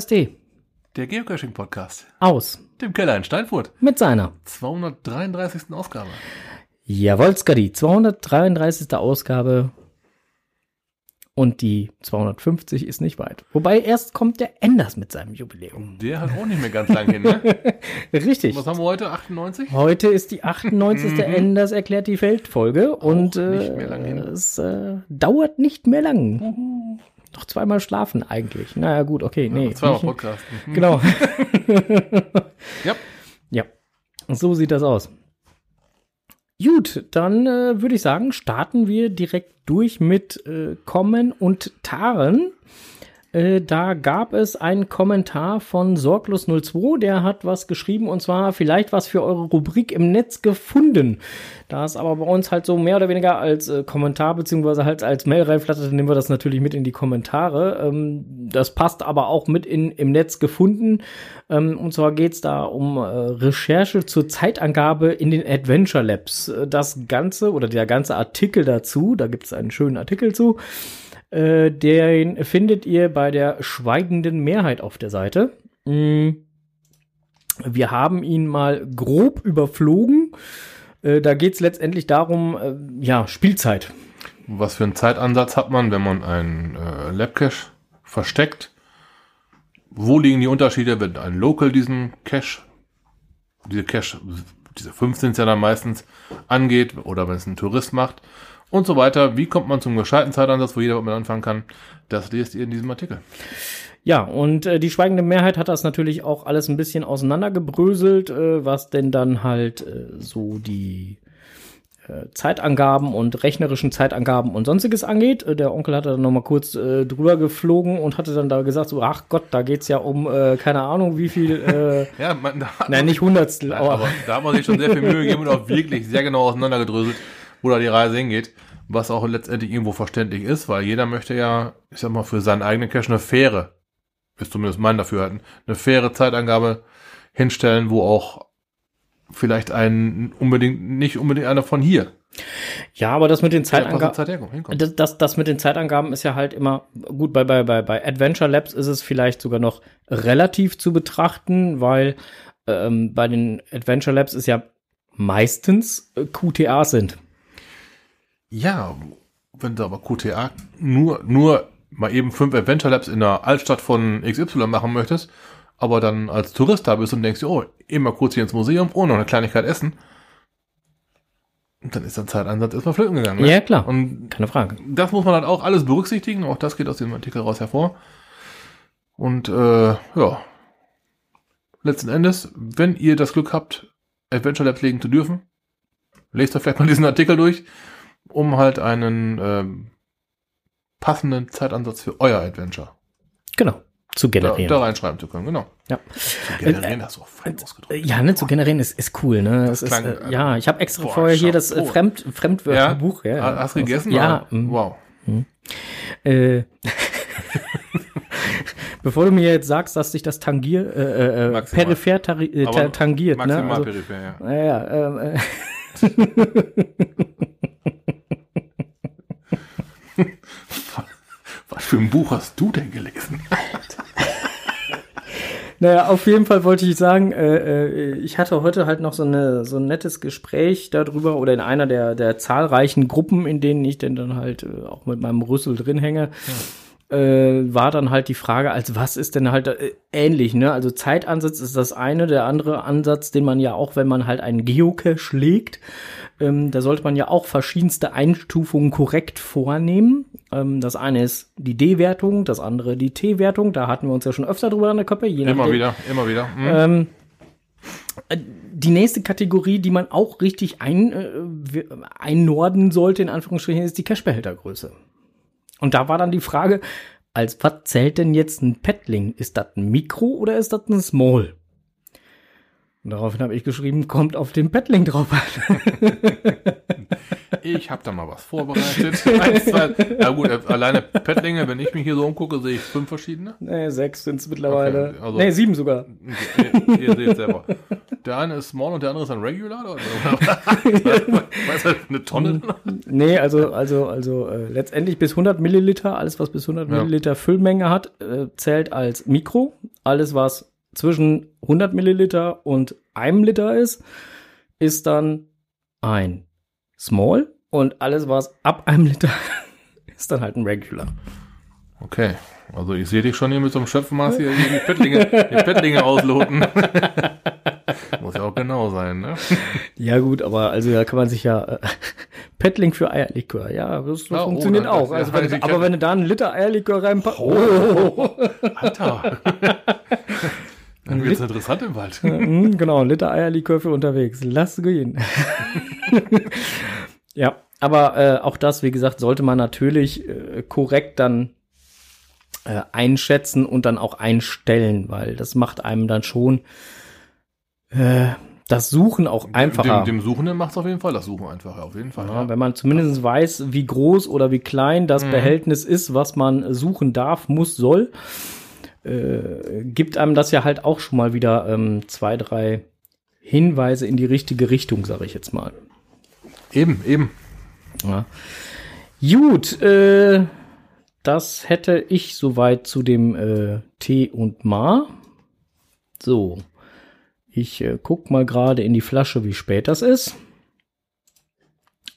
hört KSD Der Geocaching-Podcast. aus Dem Keller in Steinfurt. mit seiner 233. Ausgabe. Jawohl, Skadi, 233. Ausgabe und die 250 ist nicht weit. Wobei erst kommt der Enders mit seinem Jubiläum. Der hat auch nicht mehr ganz lang hin, ne? Richtig. Was haben wir heute? 98? Heute ist die 98. Enders erklärt die Feldfolge und Mhm. nicht äh, mehr lang hin. es äh, dauert nicht mehr lang. Noch zweimal schlafen eigentlich. Naja, gut, okay, nee. Zweimal nicht- Podcast. Genau. Ja. Ja, so sieht das aus. Gut, dann äh, würde ich sagen, starten wir direkt durch mit äh, Kommen und Taren. Äh, da gab es einen Kommentar von Sorglos02, der hat was geschrieben und zwar vielleicht was für eure Rubrik im Netz gefunden. Da es aber bei uns halt so mehr oder weniger als äh, Kommentar beziehungsweise halt als Mail reinflattert, nehmen wir das natürlich mit in die Kommentare. Ähm, das passt aber auch mit in, im Netz gefunden. Ähm, und zwar geht's da um äh, Recherche zur Zeitangabe in den Adventure Labs. Äh, Das Ganze oder der ganze Artikel dazu, da gibt's einen schönen Artikel zu, äh, den findet ihr bei der schweigenden Mehrheit auf der Seite. Mm. Wir haben ihn mal grob überflogen. Äh, da geht's letztendlich darum, äh, ja, Spielzeit. Was für einen Zeitansatz hat man, wenn man einen äh, Labcache versteckt? Wo liegen die Unterschiede, wenn ein Local diesen Cache, diese Cache, diese 15 ja dann meistens angeht, oder wenn es ein Tourist macht und so weiter. Wie kommt man zum gescheiten Zeitansatz, wo jeder damit anfangen kann? Das lest ihr in diesem Artikel. Ja, und äh, die schweigende Mehrheit hat das natürlich auch alles ein bisschen auseinandergebröselt, äh, was denn dann halt äh, so die äh, Zeitangaben und rechnerischen Zeitangaben und sonstiges angeht. Äh, der Onkel hatte dann noch mal kurz äh, drüber geflogen und hatte dann da gesagt, so, ach Gott, da geht's ja um, äh, keine Ahnung, wie viel, äh, Ja, man, da hat nein, nicht Hundertstel, Nein, aber, aber da hat man sich schon sehr viel Mühe gegeben und auch wirklich sehr genau auseinandergedröselt, wo da die Reise hingeht. Was auch letztendlich irgendwo verständlich ist, weil jeder möchte ja, ich sag mal, für seinen eigenen Cache eine faire, ist zumindest mein Dafürhalten, eine faire Zeitangabe hinstellen, wo auch vielleicht ein unbedingt, nicht unbedingt einer von hier ja, aber das mit den Zeitangaben. Das, das, das mit den Zeitangaben ist ja halt immer gut. Bei, bei, bei, bei Adventure Labs ist es vielleicht sogar noch relativ zu betrachten, weil ähm, bei den Adventure Labs ist ja meistens QTAs sind. Ja, wenn du aber QTA nur, nur mal eben fünf Adventure Labs in der Altstadt von XY machen möchtest, aber dann als Tourist da bist und denkst, oh, eben mal kurz hier ins Museum, oh, noch eine Kleinigkeit essen, dann ist der Zeitansatz erstmal flöten gegangen. Ne? Ja, klar. Und Keine Frage. das muss man halt auch alles berücksichtigen, auch das geht aus dem Artikel raus hervor. Und äh, ja, letzten Endes, wenn ihr das Glück habt, Adventure Labs legen zu dürfen, lest euch vielleicht mal diesen Artikel durch, um halt einen ähm, passenden Zeitansatz für euer Adventure Genau. Zu da, generieren. da reinschreiben zu können. Genau. Ja. Zu generieren, hast du auch fein ausgedrückt. Äh, Ja, ne, zu generieren ist, ist cool, ne? Es ist, klang, äh, äh, ja, ich habe extra boah, vorher hier das äh, Fremd, Fremdwörterbuch. Ja, Ha- Hast du gegessen? Ja. mm. Wow. Äh, bevor du mir jetzt sagst, dass sich das tangier, äh, äh, äh, peripher tari- äh, tangiert, ne? Maximal Also, peripher, ja. naja, ähm, äh, Was für ein Buch hast du denn gelesen? Naja, auf jeden Fall wollte ich sagen, äh, äh, ich hatte heute halt noch so, eine, so ein nettes Gespräch darüber oder in einer der, der zahlreichen Gruppen, in denen ich denn dann halt äh, auch mit meinem Rüssel drin hänge, äh, war dann halt die Frage, als was ist denn halt äh, ähnlich, ne? Also Zeitansatz ist das eine, der andere Ansatz, den man ja auch, wenn man halt einen Geocache legt, ähm, da sollte man ja auch verschiedenste Einstufungen korrekt vornehmen. Ähm, das eine ist die D-Wertung, das andere die T-Wertung. Da hatten wir uns ja schon öfter drüber an der Köppe. Je Immer nachdem. wieder, immer wieder. Hm. Ähm, äh, die nächste Kategorie, die man auch richtig ein, äh, einnorden sollte, in Anführungsstrichen, ist die Cashbehältergröße. Und da war dann die Frage, als was zählt denn jetzt ein Petling? Ist das ein Mikro oder ist das ein Small? Und daraufhin habe ich geschrieben, kommt auf den Petling drauf an. Ich habe da mal was vorbereitet. Ja gut, äh, alleine Pettlinge, wenn ich mich hier so umgucke, sehe ich fünf verschiedene. nee, sechs sind es mittlerweile. Okay, also- nee, sieben sogar. Ihr, ihr seht selber. Der eine ist Small und der andere ist ein Regular? Oder? weißt du, eine Tonne? Nee, also, also, also äh, letztendlich bis 100 Milliliter, alles was bis 100 Ja. Milliliter Füllmenge hat, äh, zählt als Mikro. Alles was zwischen 100 Milliliter und einem Liter ist, ist dann ein Small. Und alles was ab einem Liter ist dann halt ein Regular. Okay. Also ich sehe dich schon hier mit so einem Schöpfmaß hier die Fettlinge, die Fettlinge ausloten. Muss ja auch genau sein, ne? Ja gut, aber also da kann man sich ja äh, Petling für Eierlikör, ja, das, das Ah, oh, funktioniert dann- auch. Also ja, wenn, aber wenn du da einen Liter Eierlikör reinpackst, oh. Alter. Dann wird's interessant im Wald. Mhm, genau, ein Liter Eierlikör für unterwegs. Lass gehen. ja, aber äh, auch das, wie gesagt, sollte man natürlich äh, korrekt dann äh, einschätzen und dann auch einstellen, weil das macht einem dann schon äh, das Suchen auch einfacher. Dem, dem Suchenden macht es auf jeden Fall das Suchen einfacher, auf jeden Fall. Ja, wenn man zumindest weiß, wie groß oder wie klein das Mhm. Behältnis ist, was man suchen darf, muss, soll, äh, gibt einem das ja halt auch schon mal wieder ähm, zwei, drei Hinweise in die richtige Richtung, sage ich jetzt mal. Eben, eben. Ja. Gut, äh, das hätte ich soweit zu dem äh, Tee und Ma. So, ich äh, guck mal gerade in die Flasche, wie spät das ist.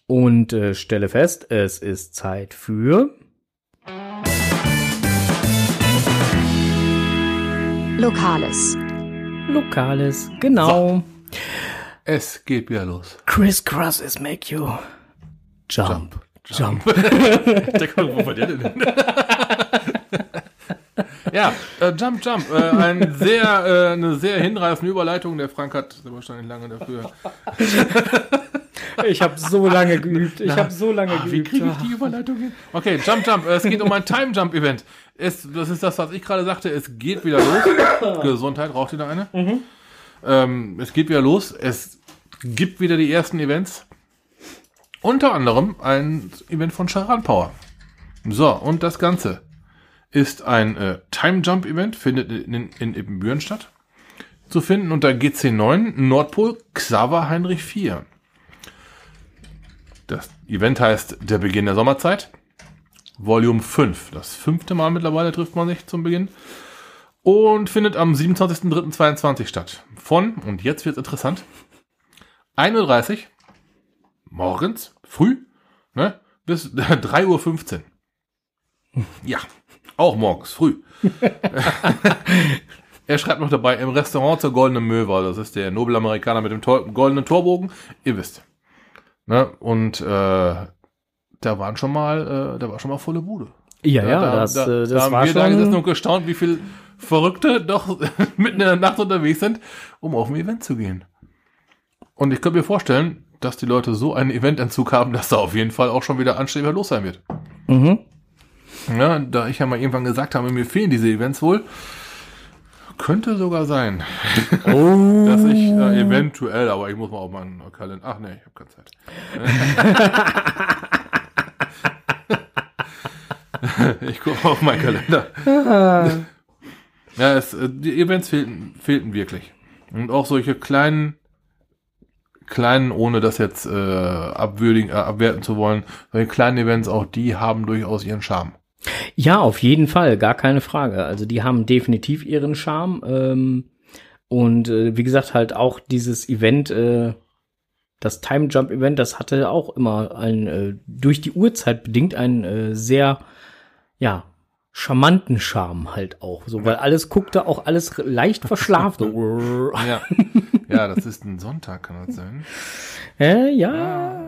Und äh, stelle fest, es ist Zeit für. Lokales. Lokales, genau. Es geht wieder los. Criss Crosses make you jump. Jump. Der kommt, wo war der denn? ja, äh, Jump Jump. Äh, ein sehr, äh, eine sehr hinreißende Überleitung. Der Frank hat wahrscheinlich lange dafür. Ich habe so lange geübt. Ich habe so lange Ah, wie geübt. kriege ich die Überleitung hin? Okay, Jump Jump. Es geht um ein Time Jump Event. Es, das ist das, was ich gerade sagte. Es geht wieder los. Gesundheit, raucht ihr da eine? Ähm, es geht wieder los. Es gibt wieder die ersten Events. Unter anderem ein Event von Charan Power. So, und das Ganze ist ein äh, Time Jump Event, findet in, in, in Ibbenbüren statt. Zu finden unter GC9 Nordpol Xaver Heinrich 4. Das Event heißt Der Beginn der Sommerzeit. Volume 5. Das fünfte Mal mittlerweile trifft man sich zum Beginn. Und findet am 27.03.22 statt. Von, und jetzt wird's interessant, 1.30 Uhr morgens, früh, ne, bis 3.15 Uhr. Ja, auch morgens, früh. er schreibt noch dabei, im Restaurant zur Goldenen Möwe, das ist der Nobelamerikaner mit dem goldenen Torbogen, ihr wisst. Ne, und äh, da waren schon mal, äh, da war schon mal volle Bude. Ja, ja, da, das, da, äh, das da haben war wir da gesessen schon. und gestaunt, wie viel Verrückte doch mitten in der Nacht unterwegs sind, um auf ein Event zu gehen. Und ich könnte mir vorstellen, dass die Leute so einen Evententzug haben, dass da auf jeden Fall auch schon wieder anständig los sein wird. Mhm. Ja, da ich ja mal irgendwann gesagt habe, mir fehlen diese Events wohl, könnte sogar sein, Oh. dass ich äh, eventuell, aber ich muss mal auf meinen Kalender. Ach nee, ich habe keine Zeit. ich gucke auf meinen Kalender. Ja, es, äh, die Events fehlten, fehlten wirklich. Und auch solche kleinen, kleinen, ohne das jetzt äh, abwürdigen, äh, abwerten zu wollen, solche kleinen Events, auch die haben durchaus ihren Charme. Ja, auf jeden Fall, gar keine Frage. Also die haben definitiv ihren Charme. Ähm, und äh, wie gesagt, halt auch dieses Event, äh, das Time Jump Event, das hatte auch immer ein, äh, durch die Uhrzeit bedingt einen äh, sehr, ja, charmanten Charme halt auch. So, weil alles guckte auch alles leicht verschlafen. Ja, ja das ist ein Sonntag, kann das sein? äh, ja, ja,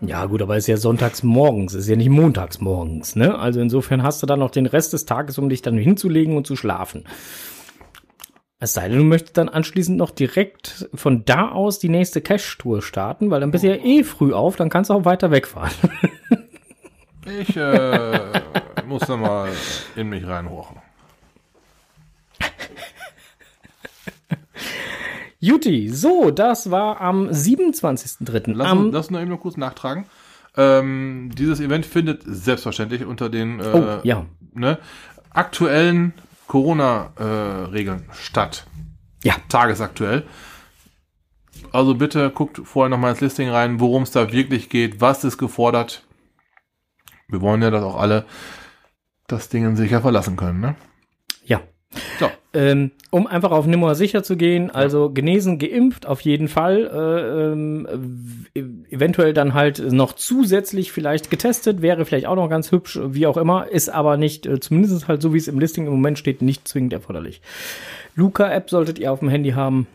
ja, gut, aber es ist ja sonntags morgens, es ist ja nicht montags morgens, ne? Also insofern hast du dann noch den Rest des Tages, um dich dann hinzulegen und zu schlafen. Es sei denn, du möchtest dann anschließend noch direkt von da aus die nächste Cash-Tour starten, weil dann bist du ja eh früh auf, dann kannst du auch weiter wegfahren. Ich äh, muss da mal in mich reinrochen. Juti, so, das war am 27.03. Lass, Am, uns, lass uns noch eben noch kurz nachtragen. Ähm, dieses Event findet selbstverständlich unter den äh, oh, ja. ne, aktuellen Corona-Regeln statt. Ja. Tagesaktuell. Also bitte guckt vorher nochmal ins Listing rein, worum es da wirklich geht, was ist gefordert. Wir wollen ja, dass auch alle das Ding sicher verlassen können, ne? Ja. So. Ähm, um einfach auf Nummer sicher zu gehen, also genesen, geimpft, auf jeden Fall. Äh, ähm, w- eventuell dann halt noch zusätzlich vielleicht getestet, wäre vielleicht auch noch ganz hübsch, wie auch immer, ist aber nicht, äh, zumindest halt so wie es im Listing im Moment steht, nicht zwingend erforderlich. Luca-App solltet ihr auf dem Handy haben.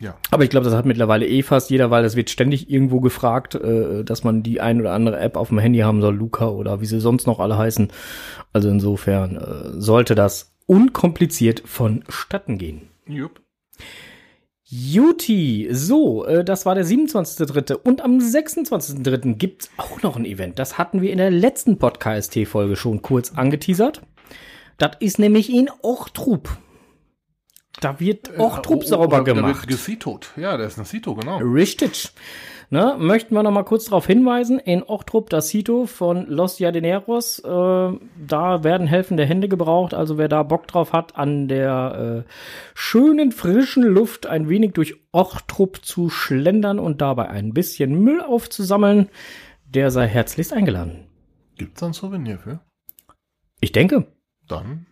Ja. Aber ich glaube, das hat mittlerweile eh fast jeder, weil es wird ständig irgendwo gefragt, äh, dass man die ein oder andere App auf dem Handy haben soll, Luca oder wie sie sonst noch alle heißen. Also insofern äh, sollte das unkompliziert vonstatten gehen. Jupp. Juti, so, äh, das war der 27.3. Und am 26.3. gibt's auch noch ein Event. Das hatten wir in der letzten Podcast-Folge schon kurz angeteasert. Das ist nämlich in Ochtrup. Da wird Ochtrup sauber oh, Da wird gemacht. gesitot. Ja, der ist ein Sito, genau. Richtig. Ne, möchten wir noch mal kurz darauf hinweisen, in Ochtrup das Sito von Los Jardineros, äh, da werden helfende Hände gebraucht, also wer da Bock drauf hat, an der äh, schönen, frischen Luft ein wenig durch Ochtrup zu schlendern und dabei ein bisschen Müll aufzusammeln, der sei herzlichst eingeladen. Gibt's da ein Souvenir für? Ich denke. Dann.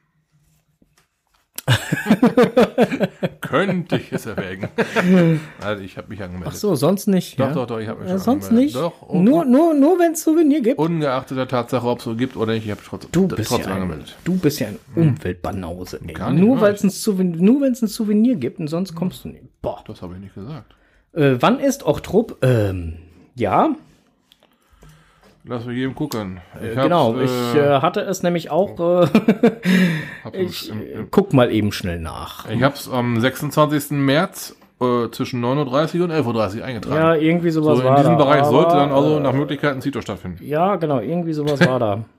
Könnte ich es erwägen. also ich habe mich angemeldet. Ach so, sonst nicht. Doch, ja? doch, doch, ich habe mich Ja, schon sonst angemeldet. nicht. Doch, und, nur, nur, nur wenn es Souvenir gibt. ungeachtet der Tatsache, ob es so gibt oder nicht, ich habe trotzdem, Du bist, trotzdem ja ein, angemeldet. du bist ja ein Umweltbanause. Ey. Nur weil es ein Souvenir, nur wenn es ein Souvenir gibt und sonst kommst du nicht. Boah. Das habe ich nicht gesagt. Äh, wann ist Ochtrup? Ähm, ja, Lass mich jedem gucken. Ich genau. ich äh, hatte es nämlich auch. Äh, ich im, äh, im, guck mal eben schnell nach. ich hab's am 26. März äh, zwischen 9.30 Uhr und 11.30 Uhr eingetragen. Ja, irgendwie sowas so in war diesem da. Bereich sollte aber, dann also äh, nach Möglichkeit ein Zito stattfinden. Ja, genau, irgendwie sowas war da.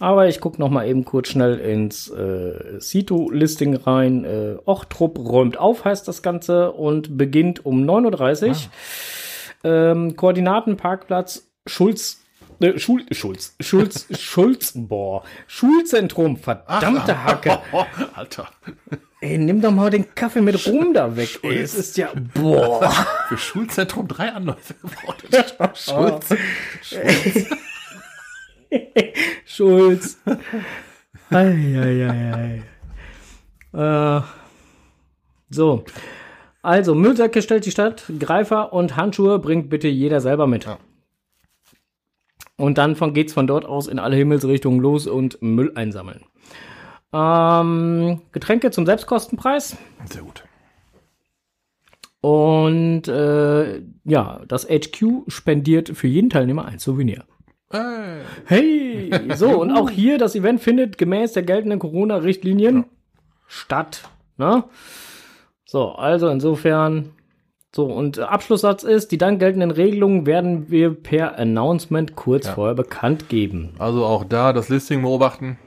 Aber ich guck noch mal eben kurz schnell ins äh, Sito-Listing rein. Äh, Ochtrup räumt auf, heißt das Ganze, und beginnt um 9.30 Uhr. Ähm, Koordinaten, Parkplatz, Schulz, äh, Schul, Schulz, Schulz, Schulz, boah, Schulzentrum, verdammte Hacke. Alter. Ey, nimm doch mal den Kaffee mit Rum da weg. Ey, es ist ja, boah. Für Schulzentrum drei Anläufe gebraucht. Schulz. Schulz. Eieiei. Äh, so. Also, Müllsäcke stellt die Stadt, Greifer und Handschuhe bringt bitte jeder selber mit. Ja. Und dann von, geht's von dort aus in alle Himmelsrichtungen los und Müll einsammeln. Ähm, Getränke zum Selbstkostenpreis. Sehr gut. Und äh, ja, das HQ spendiert für jeden Teilnehmer ein Souvenir. Äh, Hey, so, und auch hier, das Event findet gemäß der geltenden Corona-Richtlinien statt. Ne? So, also insofern. So, und Abschlusssatz ist, die dann geltenden Regelungen werden wir per Announcement kurz Ja. vorher bekannt geben. also auch da das Listing beobachten.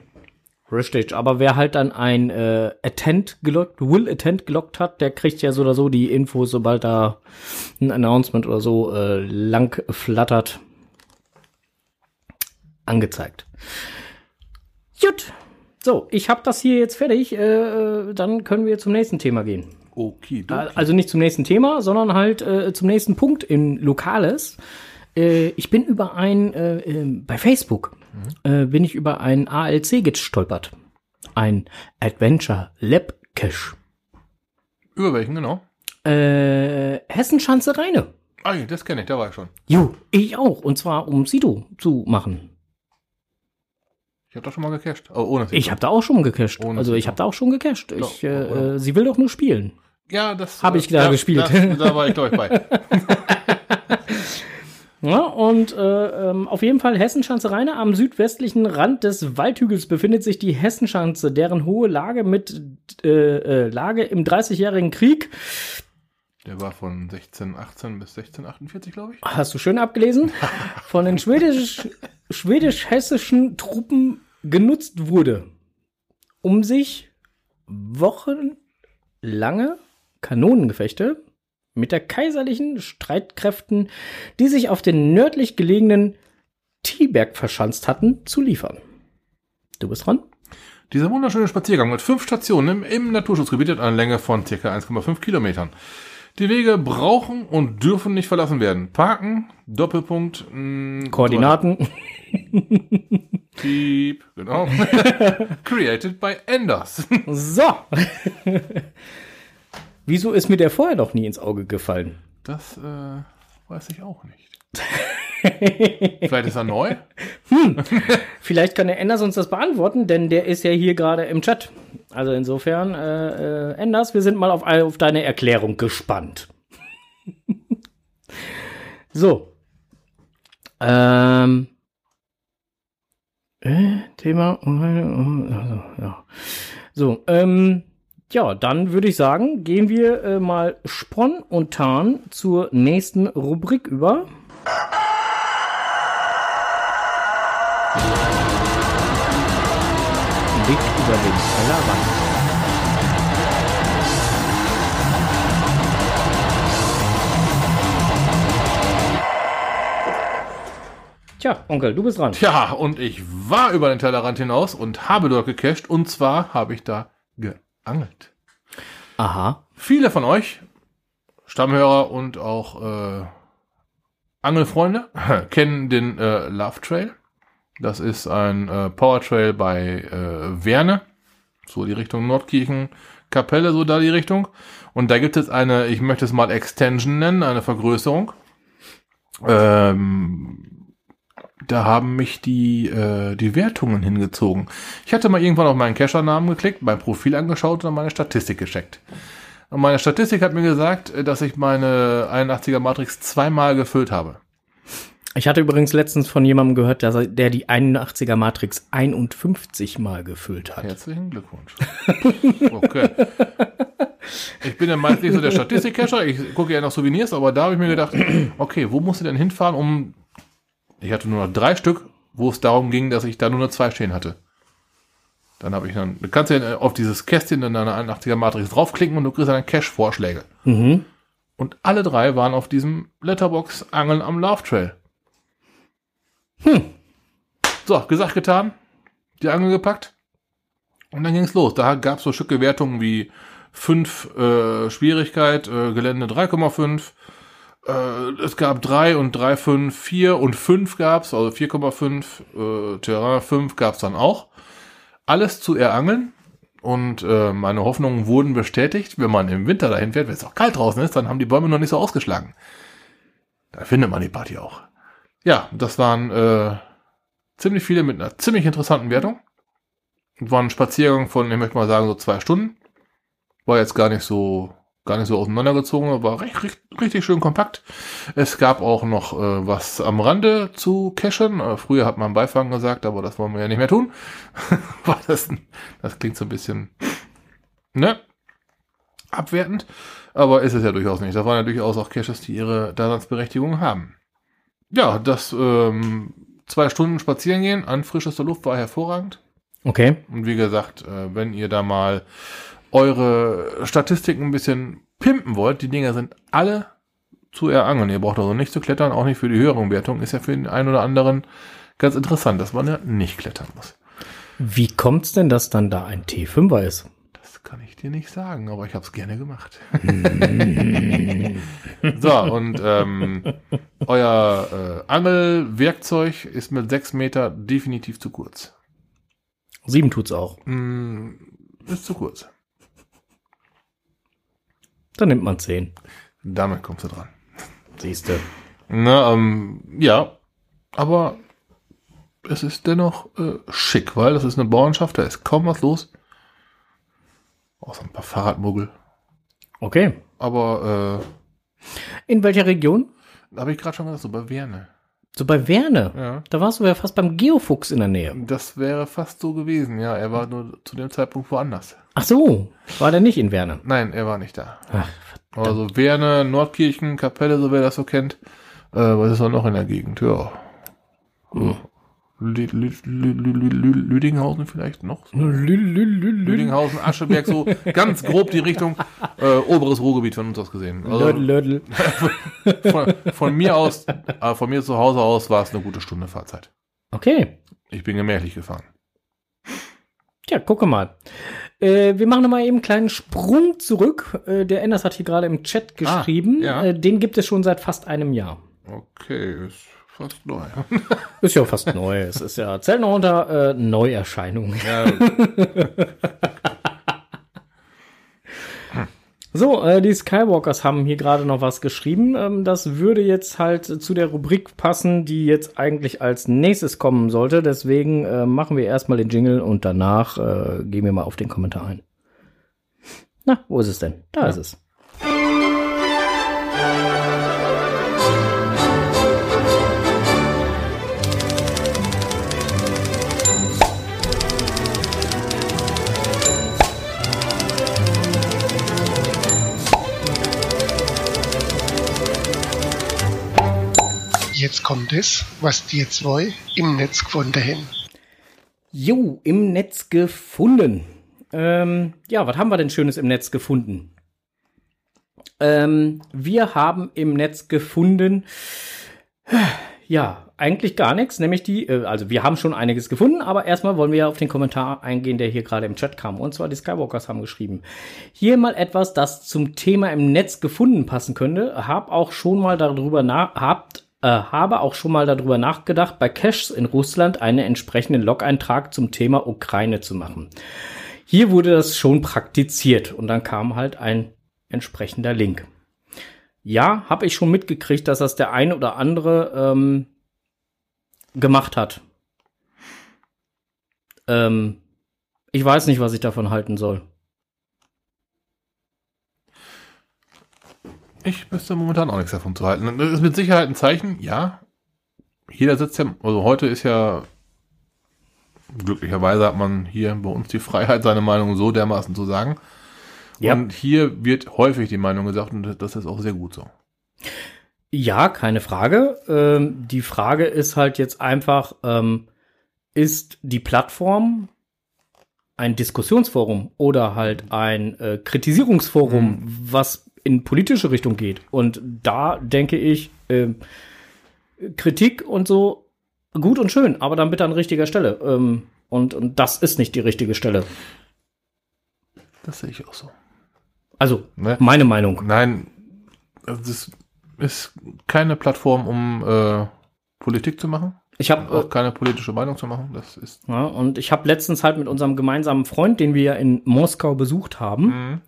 Richtig, aber wer halt dann ein äh, Attend gelockt, Will Attend gelockt hat, der kriegt ja so oder so die Infos, sobald da ein Announcement oder so äh, lang flattert, angezeigt. Gut. So, ich habe das hier jetzt fertig. Äh, dann können wir zum nächsten Thema gehen. Okay, du. Also nicht zum nächsten Thema, sondern halt äh, zum nächsten Punkt in Lokales. Äh, ich bin über ein, äh, äh, bei Facebook, äh, bin ich über ein ALC gestolpert. Ein Adventure Lab Cache. Über welchen, genau? Äh, Hessenschanze Reine. Ah, das kenne ich, da war ich schon. Jo, ich auch. Und zwar um Sido zu machen. Ich habe doch schon mal gecached. Oh, ohne Sito. Ich habe da auch schon gecached. Ohne Also ich habe da auch schon gecached. Doch, Ich, äh, äh, sie will doch nur spielen. Ja, das Hab ich äh, da ja, gespielt. Das, da war ich, glaube ich, bei. Ja, und äh, ähm, auf jeden Fall Hessenschanze Reine. Am südwestlichen Rand des Waldhügels befindet sich die Hessenschanze, deren hohe Lage mit äh, äh, Lage im Dreißigjährigen Krieg. Der war von 1618 bis 1648, glaube ich. Hast du schön abgelesen? Von den schwedisch- schwedisch-hessischen Truppen genutzt wurde, um sich wochenlange Kanonengefechte mit der kaiserlichen Streitkräften, die sich auf den nördlich gelegenen Tieberg verschanzt hatten, zu liefern. Du bist dran? Dieser wunderschöne Spaziergang mit fünf Stationen im, im Naturschutzgebiet hat eine Länge von ca. 1,5 Kilometern. Die Wege brauchen und dürfen nicht verlassen werden. Parken, Doppelpunkt, mh, Koordinaten. Piep, genau. Created by Enders. So. Wieso ist mir der vorher noch nie ins Auge gefallen? Das äh, weiß ich auch nicht. Vielleicht ist er neu. Vielleicht kann der Enders uns das beantworten, denn der ist ja hier gerade im Chat. Also insofern, äh, äh, Enders, wir sind mal auf, auf deine Erklärung gespannt. so. Ähm. Äh, Thema. Also, ja. So, ähm. Ja, dann würde ich sagen, gehen wir äh, mal spontan zur nächsten Rubrik über. Blick über den Tellerrand. Tja, Onkel, du bist dran. Tja, und ich war über den Tellerrand hinaus und habe dort gecached. Und zwar habe ich da geangelt. Aha. Viele von euch, Stammhörer und auch äh, Angelfreunde, kennen den äh, Love Trail. Das ist ein äh, Power Trail bei äh, Werne, so die Richtung Nordkirchen, Kapelle, so da die Richtung. Und da gibt es eine, ich möchte es mal Extension nennen, eine Vergrößerung. Ähm, da haben mich die, äh, die Wertungen hingezogen. Ich hatte mal irgendwann auf meinen Cacher-Namen geklickt, mein Profil angeschaut und meine Statistik gecheckt. Und meine Statistik hat mir gesagt, äh, dass ich meine 81er Matrix zweimal gefüllt habe. Ich hatte übrigens letztens von jemandem gehört, der, der die 81er Matrix 51 mal gefüllt hat. Herzlichen Glückwunsch. Okay. Ich bin ja meist nicht so der Statistik-Cacher, ich gucke ja nach Souvenirs, aber da habe ich mir gedacht, okay, wo musst du denn hinfahren, um. Ich hatte nur noch drei Stück, wo es darum ging, dass ich da nur noch zwei stehen hatte. Dann habe ich dann, du kannst ja auf dieses Kästchen in deiner 81er Matrix draufklicken und du kriegst dann Cache-Vorschläge. Mhm. Und alle drei waren auf diesem Letterbox-Angeln am Love Trail. Hm. So, gesagt, getan. Die Angel gepackt. Und dann ging's los. Da gab's so Stücke Wertungen wie 5 äh, Schwierigkeit, äh, Gelände 3,5. Äh, es gab 3 und 3, 5, 4 und 5 gab's, also 4,5. Äh, Terrain 5 gab's dann auch. Alles zu erangeln. Und äh, meine Hoffnungen wurden bestätigt. Wenn man im Winter dahin fährt, wenn es auch kalt draußen ist, dann haben die Bäume noch nicht so ausgeschlagen. Da findet man die Party auch. Ja, das waren äh, ziemlich viele mit einer ziemlich interessanten Wertung. War ein Spaziergang von, ich möchte mal sagen, so zwei Stunden. War jetzt gar nicht so, gar nicht so auseinandergezogen, war recht, recht, richtig schön kompakt. Es gab auch noch äh, was am Rande zu cachen. Äh, früher hat man Beifang gesagt, aber das wollen wir ja nicht mehr tun. Das, das klingt so ein bisschen, ne? Abwertend. Aber ist es ja durchaus nicht. Da waren ja durchaus auch Caches, die ihre Daseinsberechtigung haben ja, das ähm, zwei Stunden spazieren gehen an frischester Luft war hervorragend. Okay. Und wie gesagt, äh, wenn ihr da mal eure Statistiken ein bisschen pimpen wollt, die Dinger sind alle zu erangeln. Ihr braucht also nicht zu klettern, auch nicht für die höhere Wertung. Ist ja für den einen oder anderen ganz interessant, dass man ja nicht klettern muss. Wie kommt's denn, dass dann da ein T5er ist? Das kann ich dir nicht sagen, aber ich habe es gerne gemacht. so, und ähm, euer äh, Angelwerkzeug ist mit sechs Meter definitiv zu kurz. Sieben tut's auch. Mm, ist zu kurz. Dann nimmt man zehn. Damit kommst du dran. Siehste. Na, ähm, ja, aber es ist dennoch äh, schick, weil das ist eine Bauernschaft, da ist kaum was los. Außer ein paar Fahrradmuggel. Okay. Aber In welcher Region? äh, habe ich gerade schon gesagt, so bei Werne. So bei Werne. Ja. Da warst du ja fast beim Geofuchs in der Nähe. Das wäre fast so gewesen, ja. Er war nur zu dem Zeitpunkt woanders. Ach so, war der nicht in Werne? Nein, er war nicht da. Ach, Also Werne, Nordkirchen, Kapelle, so wer das so kennt. Äh, was ist da noch in der Gegend? Ja. Hm. Lü Lü Lü Lü Lü Lü Lüdinghausen vielleicht noch? Lüdinghausen, Ascheberg, so ganz grob die Richtung äh, oberes Ruhrgebiet von uns aus gesehen. Also Lödel, Lödel. von, von mir aus, äh, von mir zu Hause aus war es eine gute Stunde Fahrzeit. Okay. Ich bin gemächlich gefahren. Ja, gucke mal. Äh, wir machen nochmal eben einen kleinen Sprung zurück. Äh, der Enders hat hier gerade im Chat geschrieben. Ah, ja. äh, den gibt es schon seit fast einem Jahr. Okay, ist fast neu. Ist ja fast neu. Es ist ja, zählt noch unter äh, Neuerscheinungen. ja, So, äh, die Skywalkers haben hier gerade noch was geschrieben. Ähm, das würde jetzt halt zu der Rubrik passen, die jetzt eigentlich als nächstes kommen sollte. Deswegen äh, machen wir erstmal den Jingle und danach äh, gehen wir mal auf den Kommentar ein. Na, wo ist es denn? Da ist es. Jetzt kommt es, was die zwei im Netz gefunden haben. Jo, im Netz gefunden. Ähm, ja, was haben wir denn Schönes im Netz gefunden? Ähm, wir haben im Netz gefunden, ja, eigentlich gar nichts, nämlich die, äh, also wir haben schon einiges gefunden, aber erstmal wollen wir auf den Kommentar eingehen, der hier gerade im Chat kam. Und zwar die Skywalkers haben geschrieben. Hier mal etwas, das zum Thema im Netz gefunden passen könnte. Hab auch schon mal darüber nach, habt äh, habe auch schon mal darüber nachgedacht, bei Caches in Russland einen entsprechenden Log-Eintrag zum Thema Ukraine zu machen. Hier wurde das schon praktiziert und dann kam halt ein entsprechender Link. Ja, habe ich schon mitgekriegt, dass das der eine oder andere ähm, gemacht hat. Ähm, ich weiß nicht, was ich davon halten soll. Ich wüsste momentan auch nichts davon zu halten. Das ist mit Sicherheit ein Zeichen, ja. Jeder sitzt ja, also heute ist ja, glücklicherweise hat man hier bei uns die Freiheit, seine Meinung so dermaßen zu sagen. Ja. Und hier wird häufig die Meinung gesagt und das ist auch sehr gut so. Ja, keine Frage. Ähm, die Frage ist halt jetzt einfach, ähm, ist die Plattform ein Diskussionsforum oder halt ein äh, Kritisierungsforum, was in politische Richtung geht? Und da denke ich, ähm, Kritik und so gut und schön, aber dann bitte an richtiger Stelle. Ähm, und, und das ist nicht die richtige Stelle. Das sehe ich auch so. Also, Ne? meine Meinung. Nein, also das ist keine Plattform, um äh, Politik zu machen. Ich habe Auch keine politische Meinung zu machen. Das ist. Ja, und ich habe letztens halt mit unserem gemeinsamen Freund, den wir ja in Moskau besucht haben,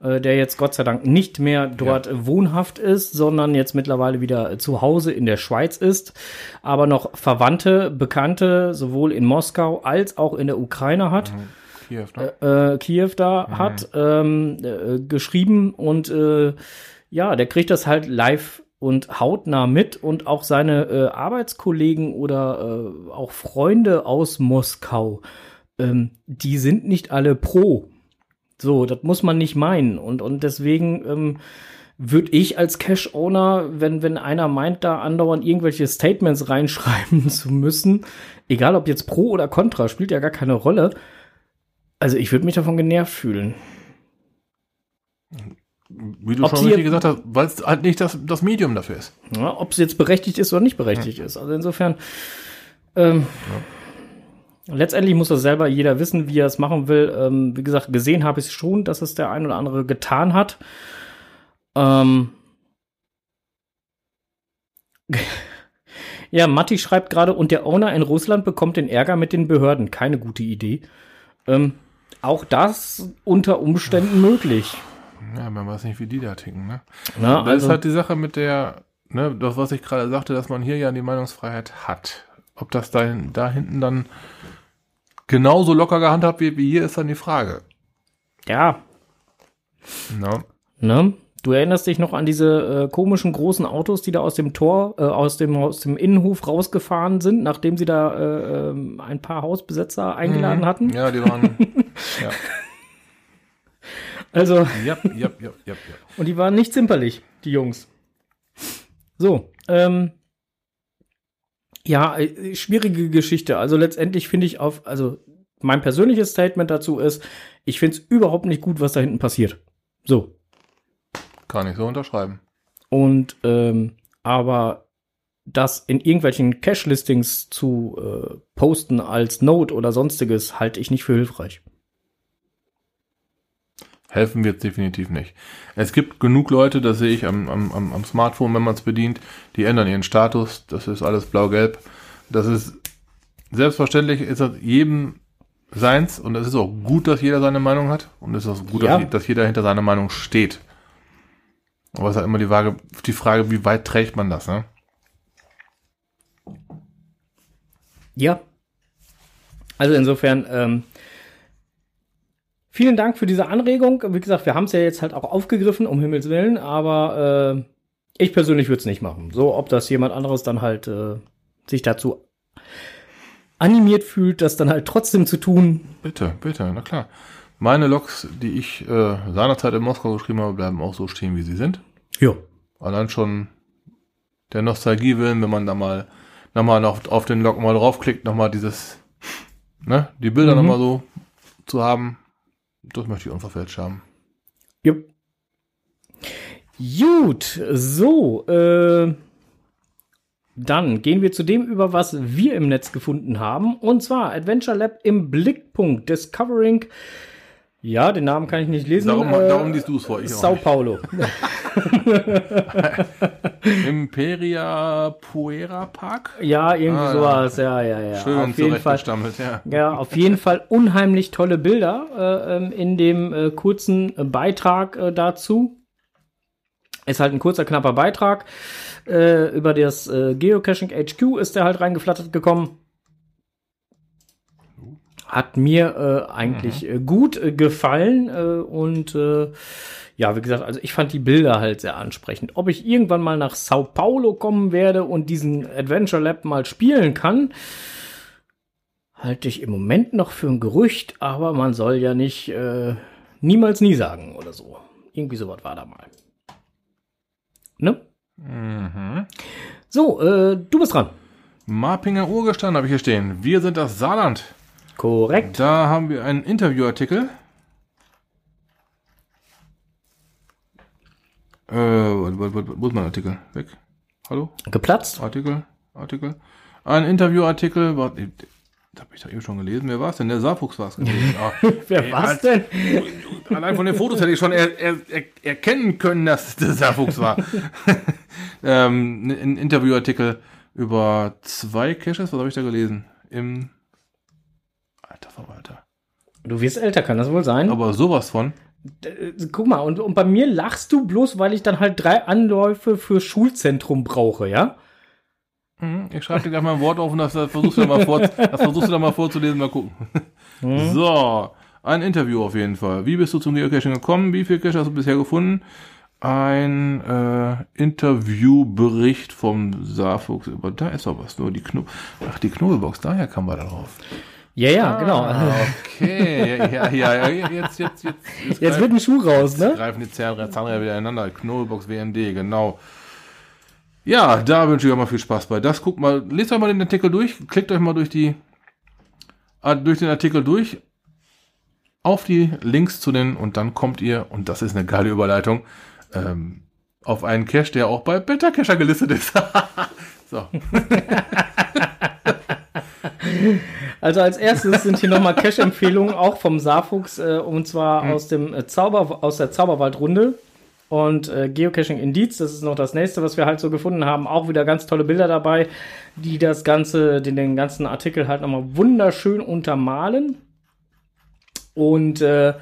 äh, der jetzt Gott sei Dank nicht mehr dort äh, wohnhaft ist, sondern jetzt mittlerweile wieder äh, zu Hause in der Schweiz ist, aber noch Verwandte, Bekannte sowohl in Moskau als auch in der Ukraine hat. Kiew, ne? Äh, Kiew da hat ähm, äh, geschrieben und äh, ja, der kriegt das halt live und hautnah mit und auch seine äh, Arbeitskollegen oder äh, auch Freunde aus Moskau, ähm, die sind nicht alle pro. So, das muss man nicht meinen und und deswegen ähm, würde ich als Cash-Owner, wenn, wenn einer meint, da andauernd irgendwelche Statements reinschreiben zu müssen, egal ob jetzt pro oder contra, spielt ja gar keine Rolle. Also ich würde mich davon genervt fühlen. Wie du Ob schon richtig gesagt hast, weil es halt nicht das, das Medium dafür ist. Ja, ob es jetzt berechtigt ist oder nicht berechtigt ist. Also insofern, ähm, letztendlich muss das selber jeder wissen, wie er es machen will. Ähm, wie gesagt, gesehen habe ich es schon, dass es der ein oder andere getan hat. Ähm, ja, Matti schreibt gerade, und der Owner in Russland bekommt den Ärger mit den Behörden. Keine gute Idee. Ähm, auch das unter Umständen möglich. Ja, man weiß nicht, wie die da ticken, ne? Na, Das also, ist halt die Sache mit der, ne, das, was ich gerade sagte, dass man hier ja die Meinungsfreiheit hat. Ob das da, da hinten dann genauso locker gehandhabt wird wie hier, ist dann die Frage. ja, Ne? Ne? Du erinnerst dich noch an diese äh, komischen großen Autos, die da aus dem Tor, äh, aus dem aus dem Innenhof rausgefahren sind, nachdem sie da äh, ähm, ein paar Hausbesetzer eingeladen hatten? Mhm. Ja, die waren. ja, Also, ja, ja, ja, ja, ja. und die waren nicht zimperlich, die Jungs. So, ähm, ja, äh, schwierige Geschichte. Also letztendlich finde ich auf, also mein persönliches Statement dazu ist, ich finde es überhaupt nicht gut, was da hinten passiert. So, Kann ich so unterschreiben. Und ähm, aber das in irgendwelchen Cache-Listings zu äh, posten als Note oder sonstiges, halte ich nicht für hilfreich. Helfen wird definitiv nicht. Es gibt genug Leute, das sehe ich am, am, am Smartphone, wenn man es bedient, die ändern ihren Status. Das ist alles blau-gelb. Das ist selbstverständlich, ist das jedem seins und es ist auch gut, dass jeder seine Meinung hat und es ist auch gut, Ja. dass, dass jeder hinter seiner Meinung steht. Aber es ist halt immer die Frage, die Frage, wie weit trägt man das, ne? Ja. Also insofern, ähm, vielen Dank für diese Anregung. Wie gesagt, wir haben es ja jetzt halt auch aufgegriffen, um Himmels Willen, aber äh, ich persönlich würde es nicht machen. So, ob das jemand anderes dann halt äh, sich dazu animiert fühlt, das dann halt trotzdem zu tun. Bitte, bitte, na klar. Meine Logs, die ich äh, seinerzeit in Moskau geschrieben habe, bleiben auch so stehen, wie sie sind. Ja. Allein schon der Nostalgie willen, wenn man da mal nochmal noch auf den Log mal draufklickt, nochmal dieses, ne, die Bilder Mhm. nochmal so zu haben, das möchte ich unverfälscht haben. Jupp. Gut, so, äh, dann gehen wir zu dem über, was wir im Netz gefunden haben. Und zwar Adventure Lab im Blickpunkt, Discovering. Ja, den Namen kann ich nicht lesen. Darum, äh, darum liest du es vor, ich Sao. Paulo. Imperia Puera Park? Ja, irgendwie Ah, sowas. Ja, ja, ja. Schön auf jeden Fall. ja. Ja, auf jeden Fall unheimlich tolle Bilder äh, ähm, in dem äh, kurzen äh, Beitrag äh, dazu. Ist halt ein kurzer, knapper Beitrag. Äh, über das Geocaching HQ ist der halt reingeflattert gekommen. Hat mir äh, eigentlich äh, gut äh, gefallen äh, und äh, ja, wie gesagt, also ich fand die Bilder halt sehr ansprechend. Ob ich irgendwann mal nach Sao Paulo kommen werde und diesen Adventure Lab mal spielen kann, halte ich im Moment noch für ein Gerücht, aber man soll ja nicht äh, niemals nie sagen oder so. Irgendwie sowas war da mal. Ne? Mhm. So, äh, du bist dran. Marpinger Urgestein habe ich hier stehen. Wir sind das Saarland. Korrekt. Da haben wir einen Interviewartikel. Äh, wo, ist mein Artikel? Weg. Hallo? Geplatzt? Artikel? Artikel? Ein Interviewartikel. Warte, das habe ich doch eben schon gelesen. Wer war es denn? Der Saarfuchs war es gewesen. Ah, Wer ey, war's als- denn? Allein von den Fotos hätte ich schon er, er, er, erkennen können, dass es der Saarfuchs war. ähm, ein Interviewartikel über zwei Caches. Was habe ich da gelesen? Im Alter Verwalter. Du wirst älter, kann das wohl sein? Aber sowas von. Äh, Guck mal, und, und bei mir lachst du bloß, weil ich dann halt drei Anläufe für Schulzentrum brauche, ja? Mhm, Ich schreibe dir gleich mal ein Wort auf und das, versuchst du dann mal, vor, das versuchst du dann mal vorzulesen, mal gucken. So, ein Interview auf jeden Fall. Wie bist du zum Geocaching gekommen? Wie viel Cache hast du bisher gefunden? Ein äh, Interviewbericht vom Saarfuchs über, da ist doch was, nur die Kno Ach, die Knobelbox, daher kam wir da drauf. Ja, ja, genau. Ah, okay, ja, ja, ja, jetzt, jetzt, jetzt. Jetzt wird ein Schuh raus, ne? greifen die Zahnräder Zahnräder wieder ineinander. Knobelbox WMD, genau. Ja, da wünsche ich euch mal viel Spaß bei. Das guckt mal, lest euch mal den Artikel durch, klickt euch mal durch die, ah, durch den Artikel durch, auf die Links zu den, und dann kommt ihr, und das ist eine geile Überleitung, ähm, auf einen Cache, der auch bei Beta Cacher gelistet ist. so. Also als erstes sind hier nochmal Cash-Empfehlungen auch vom Saarfuchs äh, und zwar aus dem äh, Zauber aus der Zauberwaldrunde und äh, Geocaching Indiz. Das ist noch das nächste, was wir halt so gefunden haben. Auch wieder ganz tolle Bilder dabei, die das ganze, den, den ganzen Artikel halt nochmal wunderschön untermalen. Und äh,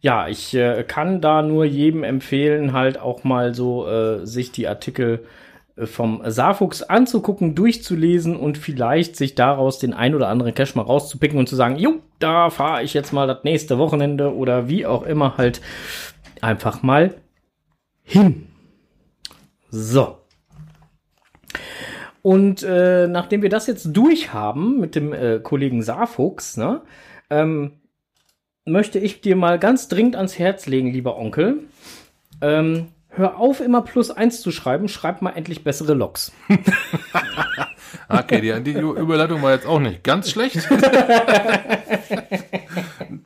ja, ich äh, kann da nur jedem empfehlen, halt auch mal so äh, sich die Artikel äh, vom Saarfuchs anzugucken, durchzulesen und vielleicht sich daraus den ein oder anderen Cache mal rauszupicken und zu sagen, jo, da fahre ich jetzt mal das nächste Wochenende oder wie auch immer halt einfach mal hin. So. Und äh, nachdem wir das jetzt durch haben mit dem äh, Kollegen Saarfuchs, ne, ähm, möchte ich dir mal ganz dringend ans Herz legen, lieber Onkel. Ähm, hör auf, immer plus eins zu schreiben, schreib mal endlich bessere Logs. Okay, die, die Überleitung war jetzt auch nicht ganz schlecht.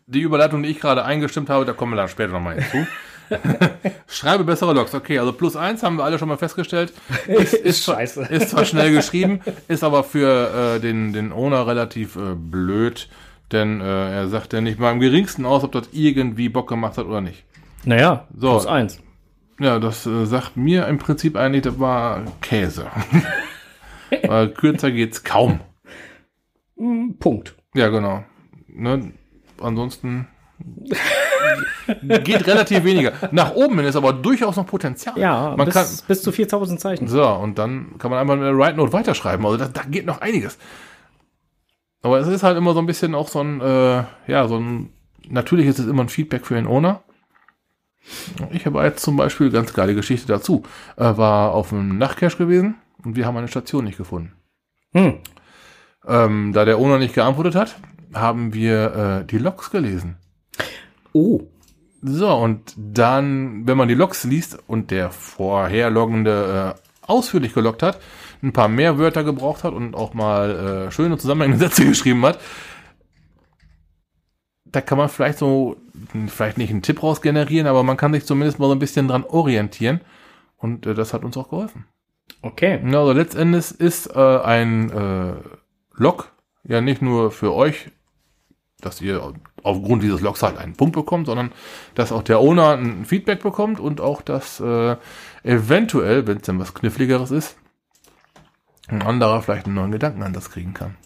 die Überleitung, die ich gerade eingestimmt habe, da kommen wir dann später nochmal hinzu. Schreibe bessere Logs. Okay, also plus eins haben wir alle schon mal festgestellt. Ist, ist, scheiße. ist zwar schnell geschrieben, ist aber für äh, den, den Owner relativ äh, blöd, denn äh, er sagt ja nicht mal im geringsten aus, ob das irgendwie Bock gemacht hat oder nicht. Naja, So. plus eins. Ja, das äh, sagt mir im Prinzip eigentlich, das war Käse. Weil kürzer geht's kaum. Hm, Punkt. Ja, genau. Ne? Ansonsten geht relativ weniger. Nach oben hin ist aber durchaus noch Potenzial. Ja, man bis, kann. bis zu 4000 Zeichen. So, und dann kann man einfach mit der Write Note weiterschreiben. Also da, da geht noch einiges. Aber es ist halt immer so ein bisschen auch so ein, äh, ja, so ein, natürlich ist es immer ein Feedback für den Owner. Ich habe jetzt zum Beispiel, ganz geile Geschichte dazu, äh, war auf einem Nachtcache gewesen und wir haben eine Station nicht gefunden. Hm. Ähm, da der Owner nicht geantwortet hat, haben wir äh, die Logs gelesen. Oh. So, und dann, wenn man die Logs liest und der vorherloggende äh, ausführlich geloggt hat, ein paar mehr Wörter gebraucht hat und auch mal äh, schöne zusammenhängende Sätze geschrieben hat, da kann man vielleicht so, vielleicht nicht einen Tipp raus generieren, aber man kann sich zumindest mal so ein bisschen dran orientieren. Und äh, das hat uns auch geholfen. Okay. Also letztendlich ist äh, ein äh, Log ja nicht nur für euch, dass ihr aufgrund dieses Logs halt einen Punkt bekommt, sondern dass auch der Owner ein Feedback bekommt und auch, dass äh, eventuell, wenn es denn was Kniffligeres ist, ein anderer vielleicht einen neuen Gedankenansatz kriegen kann.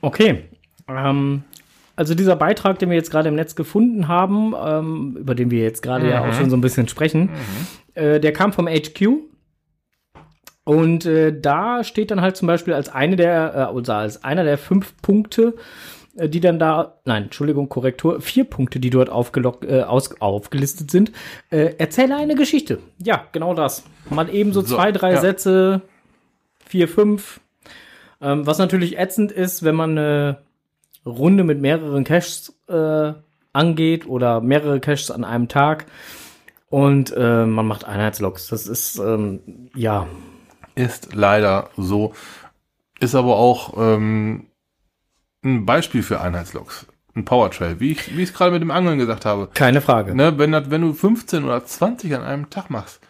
Okay. Ähm, also dieser Beitrag, den wir jetzt gerade im Netz gefunden haben, ähm, über den wir jetzt gerade ja auch schon so ein bisschen sprechen, äh, der kam vom HQ. Und äh, da steht dann halt zum Beispiel als eine der, äh, oder als einer der fünf Punkte, äh, die dann da, nein, Entschuldigung, Korrektur, vier Punkte, die dort äh, aus, aufgelistet sind. Äh, erzähle eine Geschichte. Ja, genau das. Mal eben so, So, zwei, drei ja. Sätze, vier, fünf. Ähm, was natürlich ätzend ist, wenn man eine Runde mit mehreren Caches äh, angeht oder mehrere Caches an einem Tag und äh, man macht Einheitslogs. Das ist, ähm, ja, Ist leider so. Ist aber auch ähm, ein Beispiel für Einheitslogs. Ein Powertrail, wie ich es gerade mit dem Angeln gesagt habe. keine Frage. Ne, wenn, wenn du 15 oder 20 an einem Tag machst,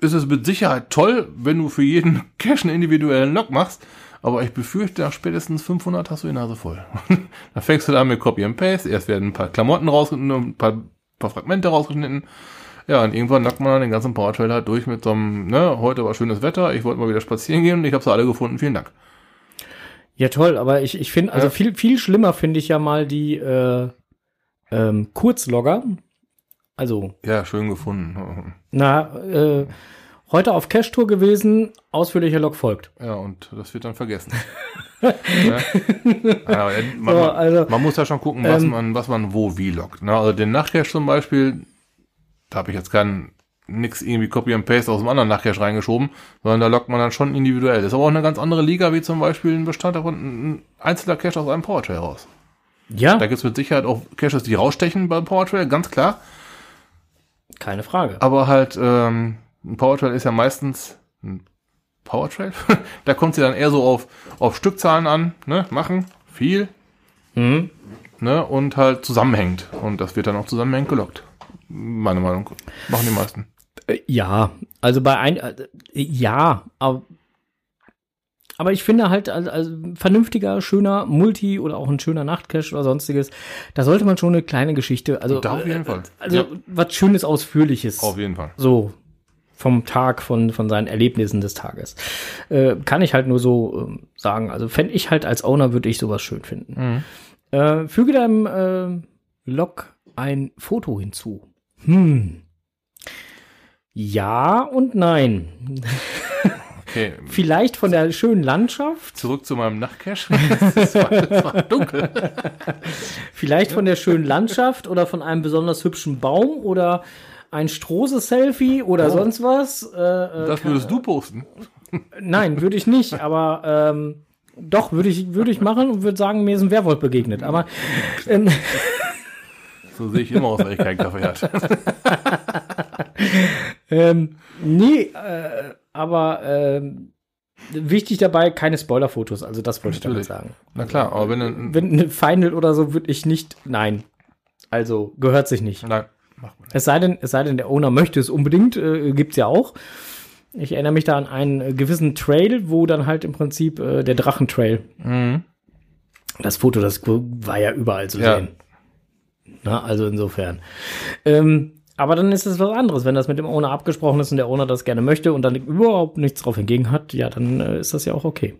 ist es mit Sicherheit toll, wenn du für jeden Cache einen individuellen Log machst. Aber ich befürchte, nach spätestens 500 hast du die Nase voll. da fängst du an mit Copy and Paste. Erst werden ein paar Klamotten rausgeschnitten, ein paar, paar Fragmente rausgeschnitten. Ja, und irgendwann lockt man dann den ganzen Powertrail halt durch mit so einem, ne, heute war schönes Wetter, ich wollte mal wieder spazieren gehen und ich habe sie alle gefunden, vielen Dank. Ja, toll, aber ich, ich finde, also Ja. viel, viel schlimmer finde ich ja mal die äh, ähm, Kurzlogger. Also, Ja, schön gefunden. na, äh, heute auf Cache-Tour gewesen, ausführlicher Log folgt. Ja, und das wird dann vergessen. ja. ja, man, So, also, man muss ja schon gucken, was ähm, man, was man wo wie lockt. Ne? Also den Nachcache zum Beispiel, da habe ich jetzt kein nix irgendwie Copy and Paste aus dem anderen Nachcache reingeschoben, sondern da lockt man dann schon individuell. Das ist aber auch eine ganz andere Liga, wie zum Beispiel ein Bestandteil von ein einzelner Cache aus einem Powertrail raus. Ja, Da gibt's mit Sicherheit auch Caches, die rausstechen beim Powertrail, ganz klar. keine Frage. Aber halt, ähm, ein Powertrail ist ja meistens ein Powertrail. da kommt sie dann eher so auf, auf Stückzahlen an, ne? Machen, viel, Mhm. ne? Und halt zusammenhängt. Und das wird dann auch zusammenhängend gelockt. Meine Meinung. Machen die meisten. Äh, Ja, also bei ein, äh, ja, aber, aber ich finde halt, also, also vernünftiger, schöner Multi oder auch ein schöner Nachtcache oder sonstiges, da sollte man schon eine kleine Geschichte, also, Da auf jeden äh, Fall. also Ja. was Schönes, Ausführliches. Auf jeden Fall. So vom Tag, von, von seinen Erlebnissen des Tages. Äh, kann ich halt nur so ähm, sagen. Also fände ich halt als Owner, würde ich sowas schön finden. Mhm. Äh, füge deinem äh, Log ein Foto hinzu. Hm. Ja und nein. Okay. Vielleicht von der schönen Landschaft, Zurück zu meinem Nachtcache. es, war, war dunkel. vielleicht von der schönen Landschaft oder von einem besonders hübschen Baum oder ein Strose-Selfie oder Oh. sonst was. Äh, äh, Das würdest du posten. Nein, würde ich nicht, aber ähm, doch, würde ich, würde ich machen und würde sagen, mir ist ein Werwolf begegnet. Aber ähm, So sehe ich immer aus, weil ich keinen Kaffee hatte. ähm, nee, äh, aber ähm, wichtig dabei, keine Spoilerfotos. Also das wollte ich damit sagen. Na klar, aber wenn du, Wenn eine Final oder so, würde ich nicht, nein. Also gehört sich nicht. nein. Es sei denn, es sei denn, der Owner möchte es unbedingt, äh, gibt's ja auch. Ich erinnere mich da an einen äh, gewissen Trail, wo dann halt im Prinzip äh, der Drachentrail. Das Foto, das war ja überall zu Ja. sehen. Na, also insofern. Ähm, aber dann ist es was anderes, wenn das mit dem Owner abgesprochen ist und der Owner das gerne möchte und dann überhaupt nichts drauf hingegen hat, ja, dann äh, ist das ja auch okay.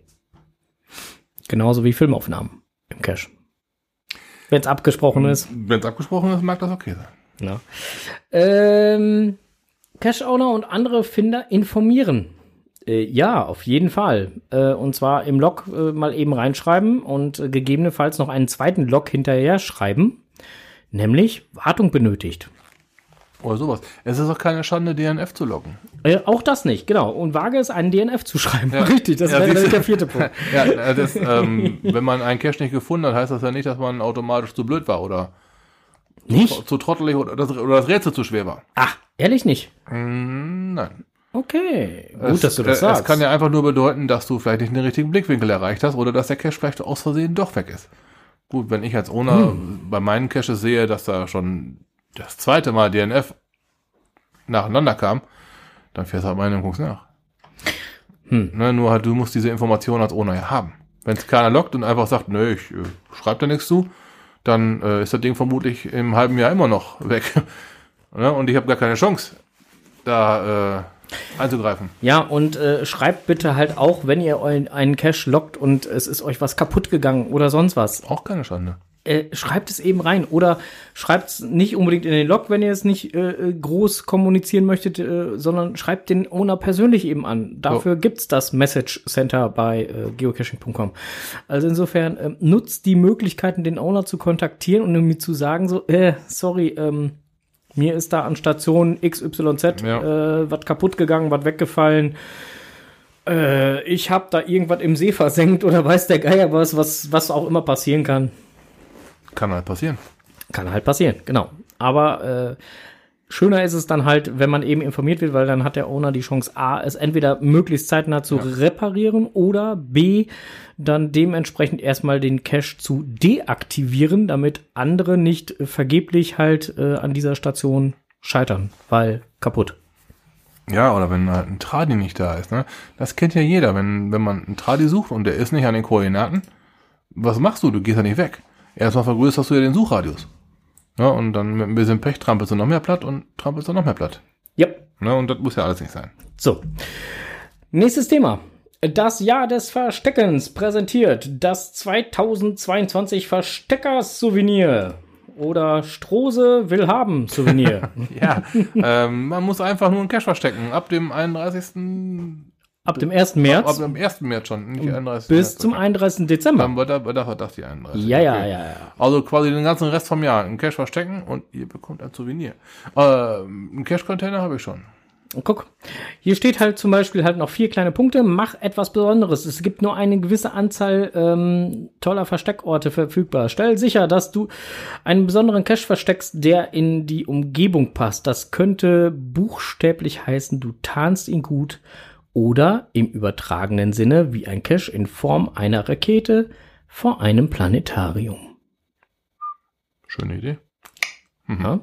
Genauso wie Filmaufnahmen im Cache. Wenn es abgesprochen ist. Wenn es abgesprochen ist, mag das okay sein. Ja. Ähm, Cache-Owner und andere Finder informieren. Äh, ja, auf jeden Fall. Äh, und zwar im Log äh, mal eben reinschreiben und gegebenenfalls noch einen zweiten Log hinterher schreiben. Nämlich Wartung benötigt. Oder sowas. Es ist auch keine Schande, DNF zu loggen. Äh, auch das nicht, genau. Und wage es, einen DNF zu schreiben. Ja. Richtig, das Ja, wäre der vierte Punkt. Ja, das, ähm, wenn man einen Cache nicht gefunden hat, heißt das ja nicht, dass man automatisch zu blöd war oder Nicht? zu trottelig oder das, oder das Rätsel zu schwer war. Ah, ehrlich nicht. Mm, Nein. Okay, gut, es, dass du das äh, sagst. Es kann ja einfach nur bedeuten, dass du vielleicht nicht den richtigen Blickwinkel erreicht hast oder dass der Cache vielleicht aus Versehen doch weg ist. Gut, wenn ich als Owner Hm. bei meinen Caches sehe, dass da schon das zweite Mal DNF nacheinander kam, dann fährst du halt hin und guckst nach. Hm. Ne, nur halt, du musst diese Information als Owner ja haben. Wenn es keiner lockt und einfach sagt, nö, ich äh, schreib da nichts zu, dann äh, ist das Ding vermutlich im halben Jahr immer noch weg. ne? Und ich habe gar keine Chance, da äh, einzugreifen. Ja, und äh, schreibt bitte halt auch, wenn ihr einen Cache lockt und es ist euch was kaputt gegangen oder sonst was. Auch keine Schande. Äh, schreibt es eben rein. Oder schreibt es nicht unbedingt in den Log, wenn ihr es nicht äh, äh, groß kommunizieren möchtet, äh, sondern schreibt den Owner persönlich eben an. Dafür gibt's das Message Center bei äh, geocaching.com. Also insofern äh, nutzt die Möglichkeiten, den Owner zu kontaktieren und ihm zu sagen, so, äh, sorry, ähm, mir ist da an Station XYZ Ja. äh, was kaputt gegangen, was weggefallen. Äh, ich habe da irgendwas im See versenkt oder weiß der Geier was, was, was auch immer passieren kann. Kann halt passieren. Kann halt passieren, genau. Aber äh, schöner ist es dann halt, wenn man eben informiert wird, weil dann hat der Owner die Chance, A, es entweder möglichst zeitnah zu reparieren oder B, dann dementsprechend erstmal den Cache zu deaktivieren, damit andere nicht vergeblich halt äh, an dieser Station scheitern, weil kaputt. Ja, oder wenn halt ein Tradi nicht da ist, ne? Das kennt ja jeder. Wenn, wenn man einen Tradi sucht und der ist nicht an den Koordinaten, was machst du? Du gehst ja nicht weg. Erstmal vergrößerst du ja den Suchradius. Ja, und dann mit ein bisschen Pech trampelst du noch mehr platt und trampelst du noch mehr platt. Ja, Ne? Und das muss ja alles nicht sein. So. Nächstes Thema. Das Jahr des Versteckens präsentiert das 2022 Verstecker-Souvenir. Oder Strose will haben Souvenir. Ja, ähm, man muss einfach nur einen Cash verstecken. Ab dem 31. Ab dem 1. Ab März dem 1. März schon, nicht 31. bis März. zum 31. Dezember. Dann wird da, wird da das die 31. Ja, ja, Okay. ja, ja. Also quasi den ganzen Rest vom Jahr einen Cash verstecken und ihr bekommt ein Souvenir. Ähm, einen Cash-Container habe ich schon. Guck, hier steht halt zum Beispiel halt noch vier kleine Punkte. Mach etwas Besonderes. Es gibt nur eine gewisse Anzahl ähm, toller Versteckorte verfügbar. Stell sicher, dass du einen besonderen Cache versteckst, der in die Umgebung passt. Das könnte buchstäblich heißen, du tarnst ihn gut oder im übertragenen Sinne wie ein Cache in Form einer Rakete vor einem Planetarium. Schöne Idee. Ja.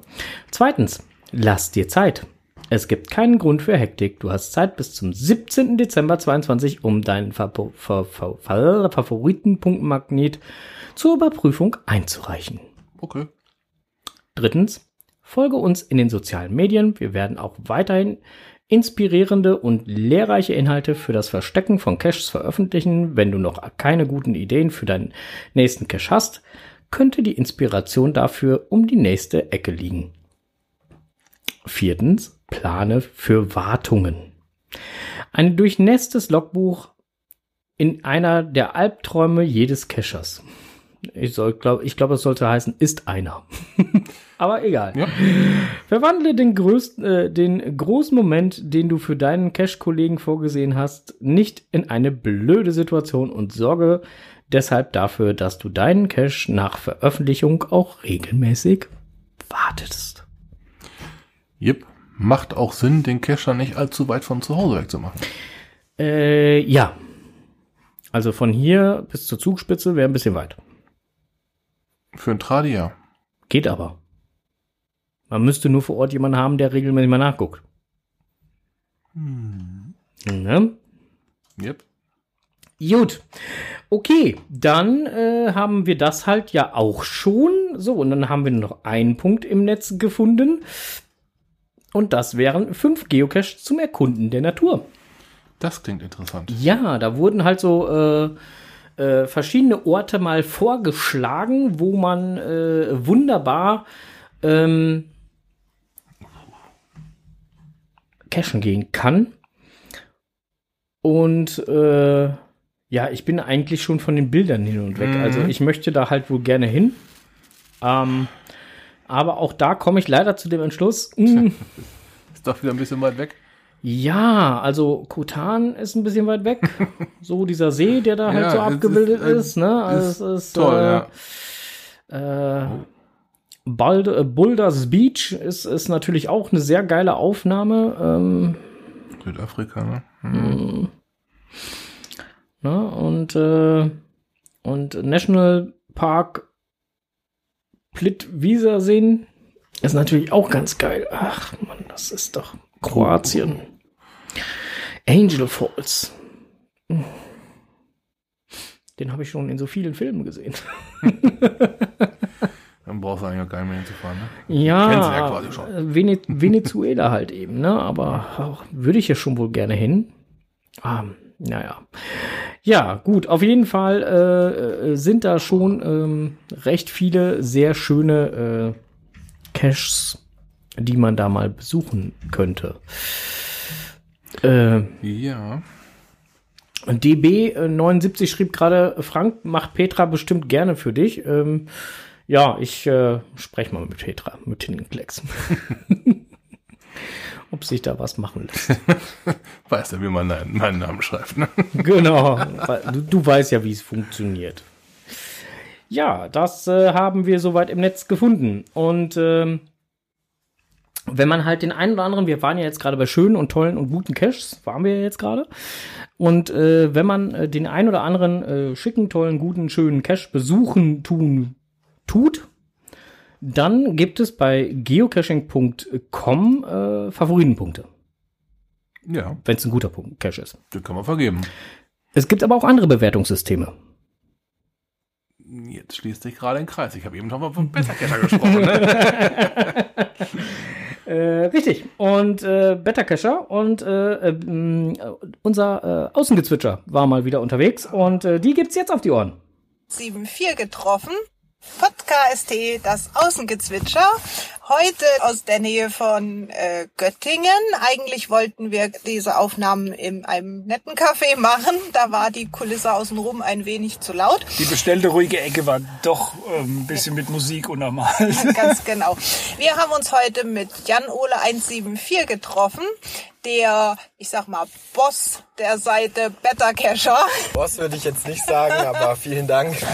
Zweitens, lass dir Zeit. Es gibt keinen Grund für Hektik. Du hast Zeit bis zum 17. Dezember 22, um deinen Favoritenpunktmagnet zur Überprüfung einzureichen. Okay. Drittens, folge uns in den sozialen Medien. Wir werden auch weiterhin inspirierende und lehrreiche Inhalte für das Verstecken von Caches veröffentlichen. Wenn du noch keine guten Ideen für deinen nächsten Cache hast, könnte die Inspiration dafür um die nächste Ecke liegen. Viertens, plane für Wartungen. Ein durchnässtes Logbuch in einer der Albträume jedes Cachers. Ich, soll, glaub, ich glaube, es sollte heißen, ist einer. Aber egal. Ja. Verwandle den, größten, äh, den großen Moment, den du für deinen Cash-Kollegen vorgesehen hast, nicht in eine blöde Situation und sorge deshalb dafür, dass du deinen Cash nach Veröffentlichung auch regelmäßig wartest. Jep. Macht auch Sinn, den Cacher nicht allzu weit von zu Hause wegzumachen. Äh, ja. Also von hier bis zur Zugspitze wäre ein bisschen weit. Für ein Tradi ja. Geht aber. Man müsste nur vor Ort jemanden haben, der regelmäßig mal nachguckt. Ne? Yep. Gut. Okay, dann äh, haben wir das halt ja auch schon. So, und dann haben wir noch einen Punkt im Netz gefunden. Und das wären fünf Geocaches zum Erkunden der Natur. Das klingt interessant. Ja, da wurden halt so äh, äh, verschiedene Orte mal vorgeschlagen, wo man äh, wunderbar ähm, cashen gehen kann. Und äh, ja, ich bin eigentlich schon von den Bildern hin und weg. Mhm. Also ich möchte da halt wohl gerne hin. Ähm, aber auch da komme ich leider zu dem Entschluss. mh, Ist doch wieder ein bisschen weit weg. Ja, also Kutan ist ein bisschen weit weg. so dieser See, der da halt Ja, so abgebildet ist, ist, äh, ne? Also ist es ist Toll, äh, ja. äh, Bald, äh, Boulders Beach ist, ist natürlich auch eine sehr geile Aufnahme. Ähm, Südafrika, ne? Hm. ne? Und, äh, und National Park Plitvicersee ist natürlich auch ganz geil. Ach man, das ist doch Kroatien. Angel Falls. Den habe ich schon in so vielen Filmen gesehen. Dann brauchst du eigentlich auch gar nicht mehr hinzufahren, ne? Ja, ja quasi schon. Vene Venezuela halt eben, ne? Aber würde ich ja schon wohl gerne hin. Ah, naja. Ja, gut, auf jeden Fall äh, sind da schon ähm, recht viele sehr schöne äh, Caches, die man da mal besuchen könnte. Äh, Ja. DB79 schrieb gerade, Frank macht Petra bestimmt gerne für dich. Ähm, ja, ich äh, spreche mal mit Petra, mit Tintenklecks. Ob sich da was machen lässt. Weißt du, wie man deinen, meinen Namen schreibt, ne? genau. Du, du weißt ja, wie es funktioniert. Ja, das äh, haben wir soweit im Netz gefunden. Und ähm, wenn man halt den einen oder anderen, wir waren ja jetzt gerade bei schönen und tollen und guten Caches, waren wir ja jetzt gerade. Und äh, wenn man äh, den einen oder anderen äh, schicken, tollen, guten, schönen Cache besuchen tun tut, dann gibt es bei geocaching.com äh, Favoritenpunkte, Ja, wenn es ein guter Punkt Cache ist. den kann man vergeben. Es gibt aber auch andere Bewertungssysteme. Jetzt schließt sich gerade ein Kreis. Ich habe eben noch mal von Bessercacher gesprochen, ne? Äh, richtig. Und äh, Better Cacher und äh, äh, unser äh, Außengezwitscher war mal wieder unterwegs und äh, die gibt's jetzt auf die Ohren. 7.4 getroffen. Podcast, das Außengezwitscher. Heute aus der Nähe von äh, Göttingen. Eigentlich wollten wir diese Aufnahmen in einem netten Café machen. Da war die Kulisse außenrum ein wenig zu laut. Die bestellte ruhige Ecke war doch ähm, ein bisschen mit Musik untermalt. Ganz genau. Wir haben uns heute mit Jan-Ole 174 getroffen. Der, ich sag mal, Boss der Seite Better Cacher. Boss würde ich jetzt nicht sagen, aber vielen Dank.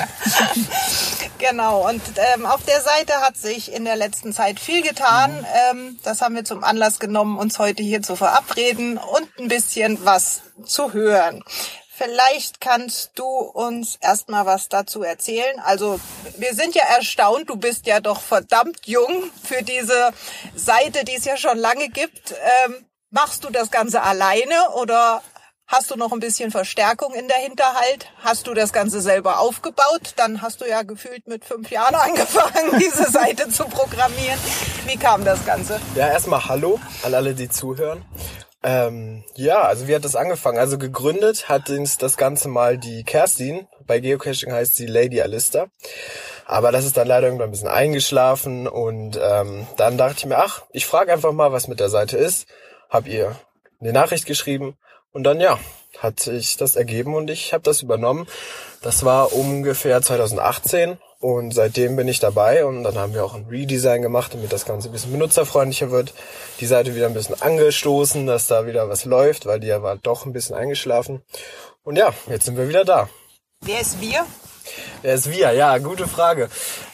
Genau, und ähm, auf der Seite hat sich in der letzten Zeit viel getan. Ähm, das haben wir zum Anlass genommen, uns heute hier zu verabreden und ein bisschen was zu hören. Vielleicht kannst du uns erstmal was dazu erzählen. Also wir sind ja erstaunt, du bist ja doch verdammt jung für diese Seite, die es ja schon lange gibt. Ähm, machst du das Ganze alleine oder Hast du noch ein bisschen Verstärkung in der Hinterhalt? Hast du das Ganze selber aufgebaut? Dann hast du ja gefühlt mit fünf Jahren angefangen, diese Seite zu programmieren. Wie kam das Ganze? Ja, erstmal Hallo an alle, die zuhören. Ähm, ja, also wie hat das angefangen? Also gegründet hat uns das Ganze mal die Kerstin. Bei Geocaching heißt sie Lady Alista. Aber das ist dann leider irgendwann ein bisschen eingeschlafen und ähm, dann dachte ich mir, ach, ich frage einfach mal, was mit der Seite ist. Hab ihr eine Nachricht geschrieben und dann ja, hat sich das ergeben und ich habe das übernommen. Das war ungefähr 2018 und seitdem bin ich dabei und dann haben wir auch ein Redesign gemacht, damit das Ganze ein bisschen benutzerfreundlicher wird. Die Seite wieder ein bisschen angestoßen, dass da wieder was läuft, weil die ja war doch ein bisschen eingeschlafen. Und ja, jetzt sind wir wieder da. Wer ist wir? Wer ist wir? Ja, gute Frage.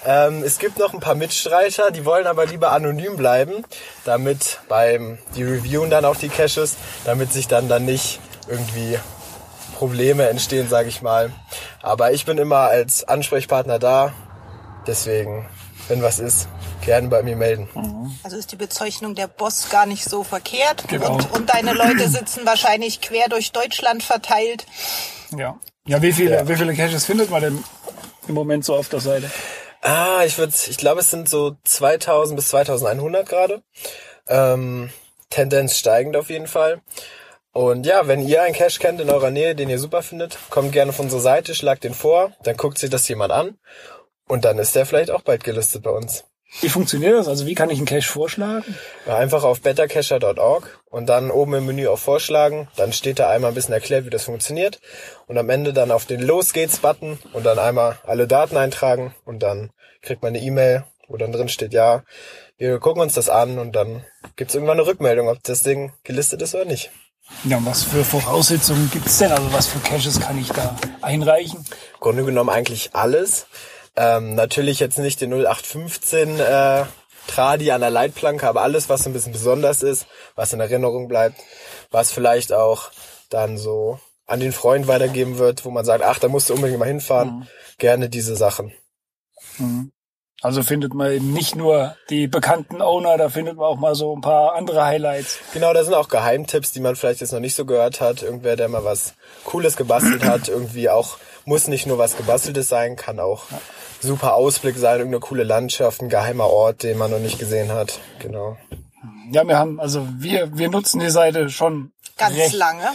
Ähm, es gibt noch ein paar Mitstreiter, die wollen aber lieber anonym bleiben, damit beim die reviewen dann auch die Caches, damit sich dann dann nicht irgendwie Probleme entstehen, sage ich mal. Aber ich bin immer als Ansprechpartner da, deswegen, wenn was ist, gerne bei mir melden. Also ist die Bezeichnung der Boss gar nicht so verkehrt. Genau. Und, und deine Leute sitzen wahrscheinlich quer durch Deutschland verteilt. Ja. Ja, wie viele, Ja. wie viele Caches findet man denn im Moment so auf der Seite? Ah, ich würde, ich glaube, es sind so 2000 bis 2100 gerade. Ähm, Tendenz steigend auf jeden Fall. Und ja, wenn ihr einen Cache kennt in eurer Nähe, den ihr super findet, kommt gerne auf unsere Seite, schlagt den vor, dann guckt sich das jemand an und dann ist der vielleicht auch bald gelistet bei uns. Wie funktioniert das? Also wie kann ich einen Cache vorschlagen? Einfach auf bettercacher.org und dann oben im Menü auf Vorschlagen. Dann steht da einmal ein bisschen erklärt, wie das funktioniert. Und am Ende dann auf den Los geht's Button und dann einmal alle Daten eintragen und dann kriegt man eine E-Mail, wo dann drin steht, ja, wir gucken uns das an und dann gibt's irgendwann eine Rückmeldung, ob das Ding gelistet ist oder nicht. Ja, und was für Voraussetzungen gibt's denn? Also was für Caches kann ich da einreichen? Im Grunde genommen eigentlich alles. Ähm, natürlich jetzt nicht den 0815 äh, Tradi an der Leitplanke, aber alles, was ein bisschen besonders ist, was in Erinnerung bleibt, was vielleicht auch dann so an den Freund weitergeben wird, wo man sagt, ach, da musst du unbedingt mal hinfahren. Gerne diese Sachen. Also findet man eben nicht nur die bekannten Owner, da findet man auch mal so ein paar andere Highlights. Genau, da sind auch Geheimtipps, die man vielleicht jetzt noch nicht so gehört hat. Irgendwer, der mal was Cooles gebastelt hat, irgendwie auch, muss nicht nur was gebasteltes sein, kann auch super Ausblick sein, irgendeine coole Landschaft, ein geheimer Ort, den man noch nicht gesehen hat. Genau. Ja, wir haben, also wir, wir nutzen die Seite schon Ganz recht, lange.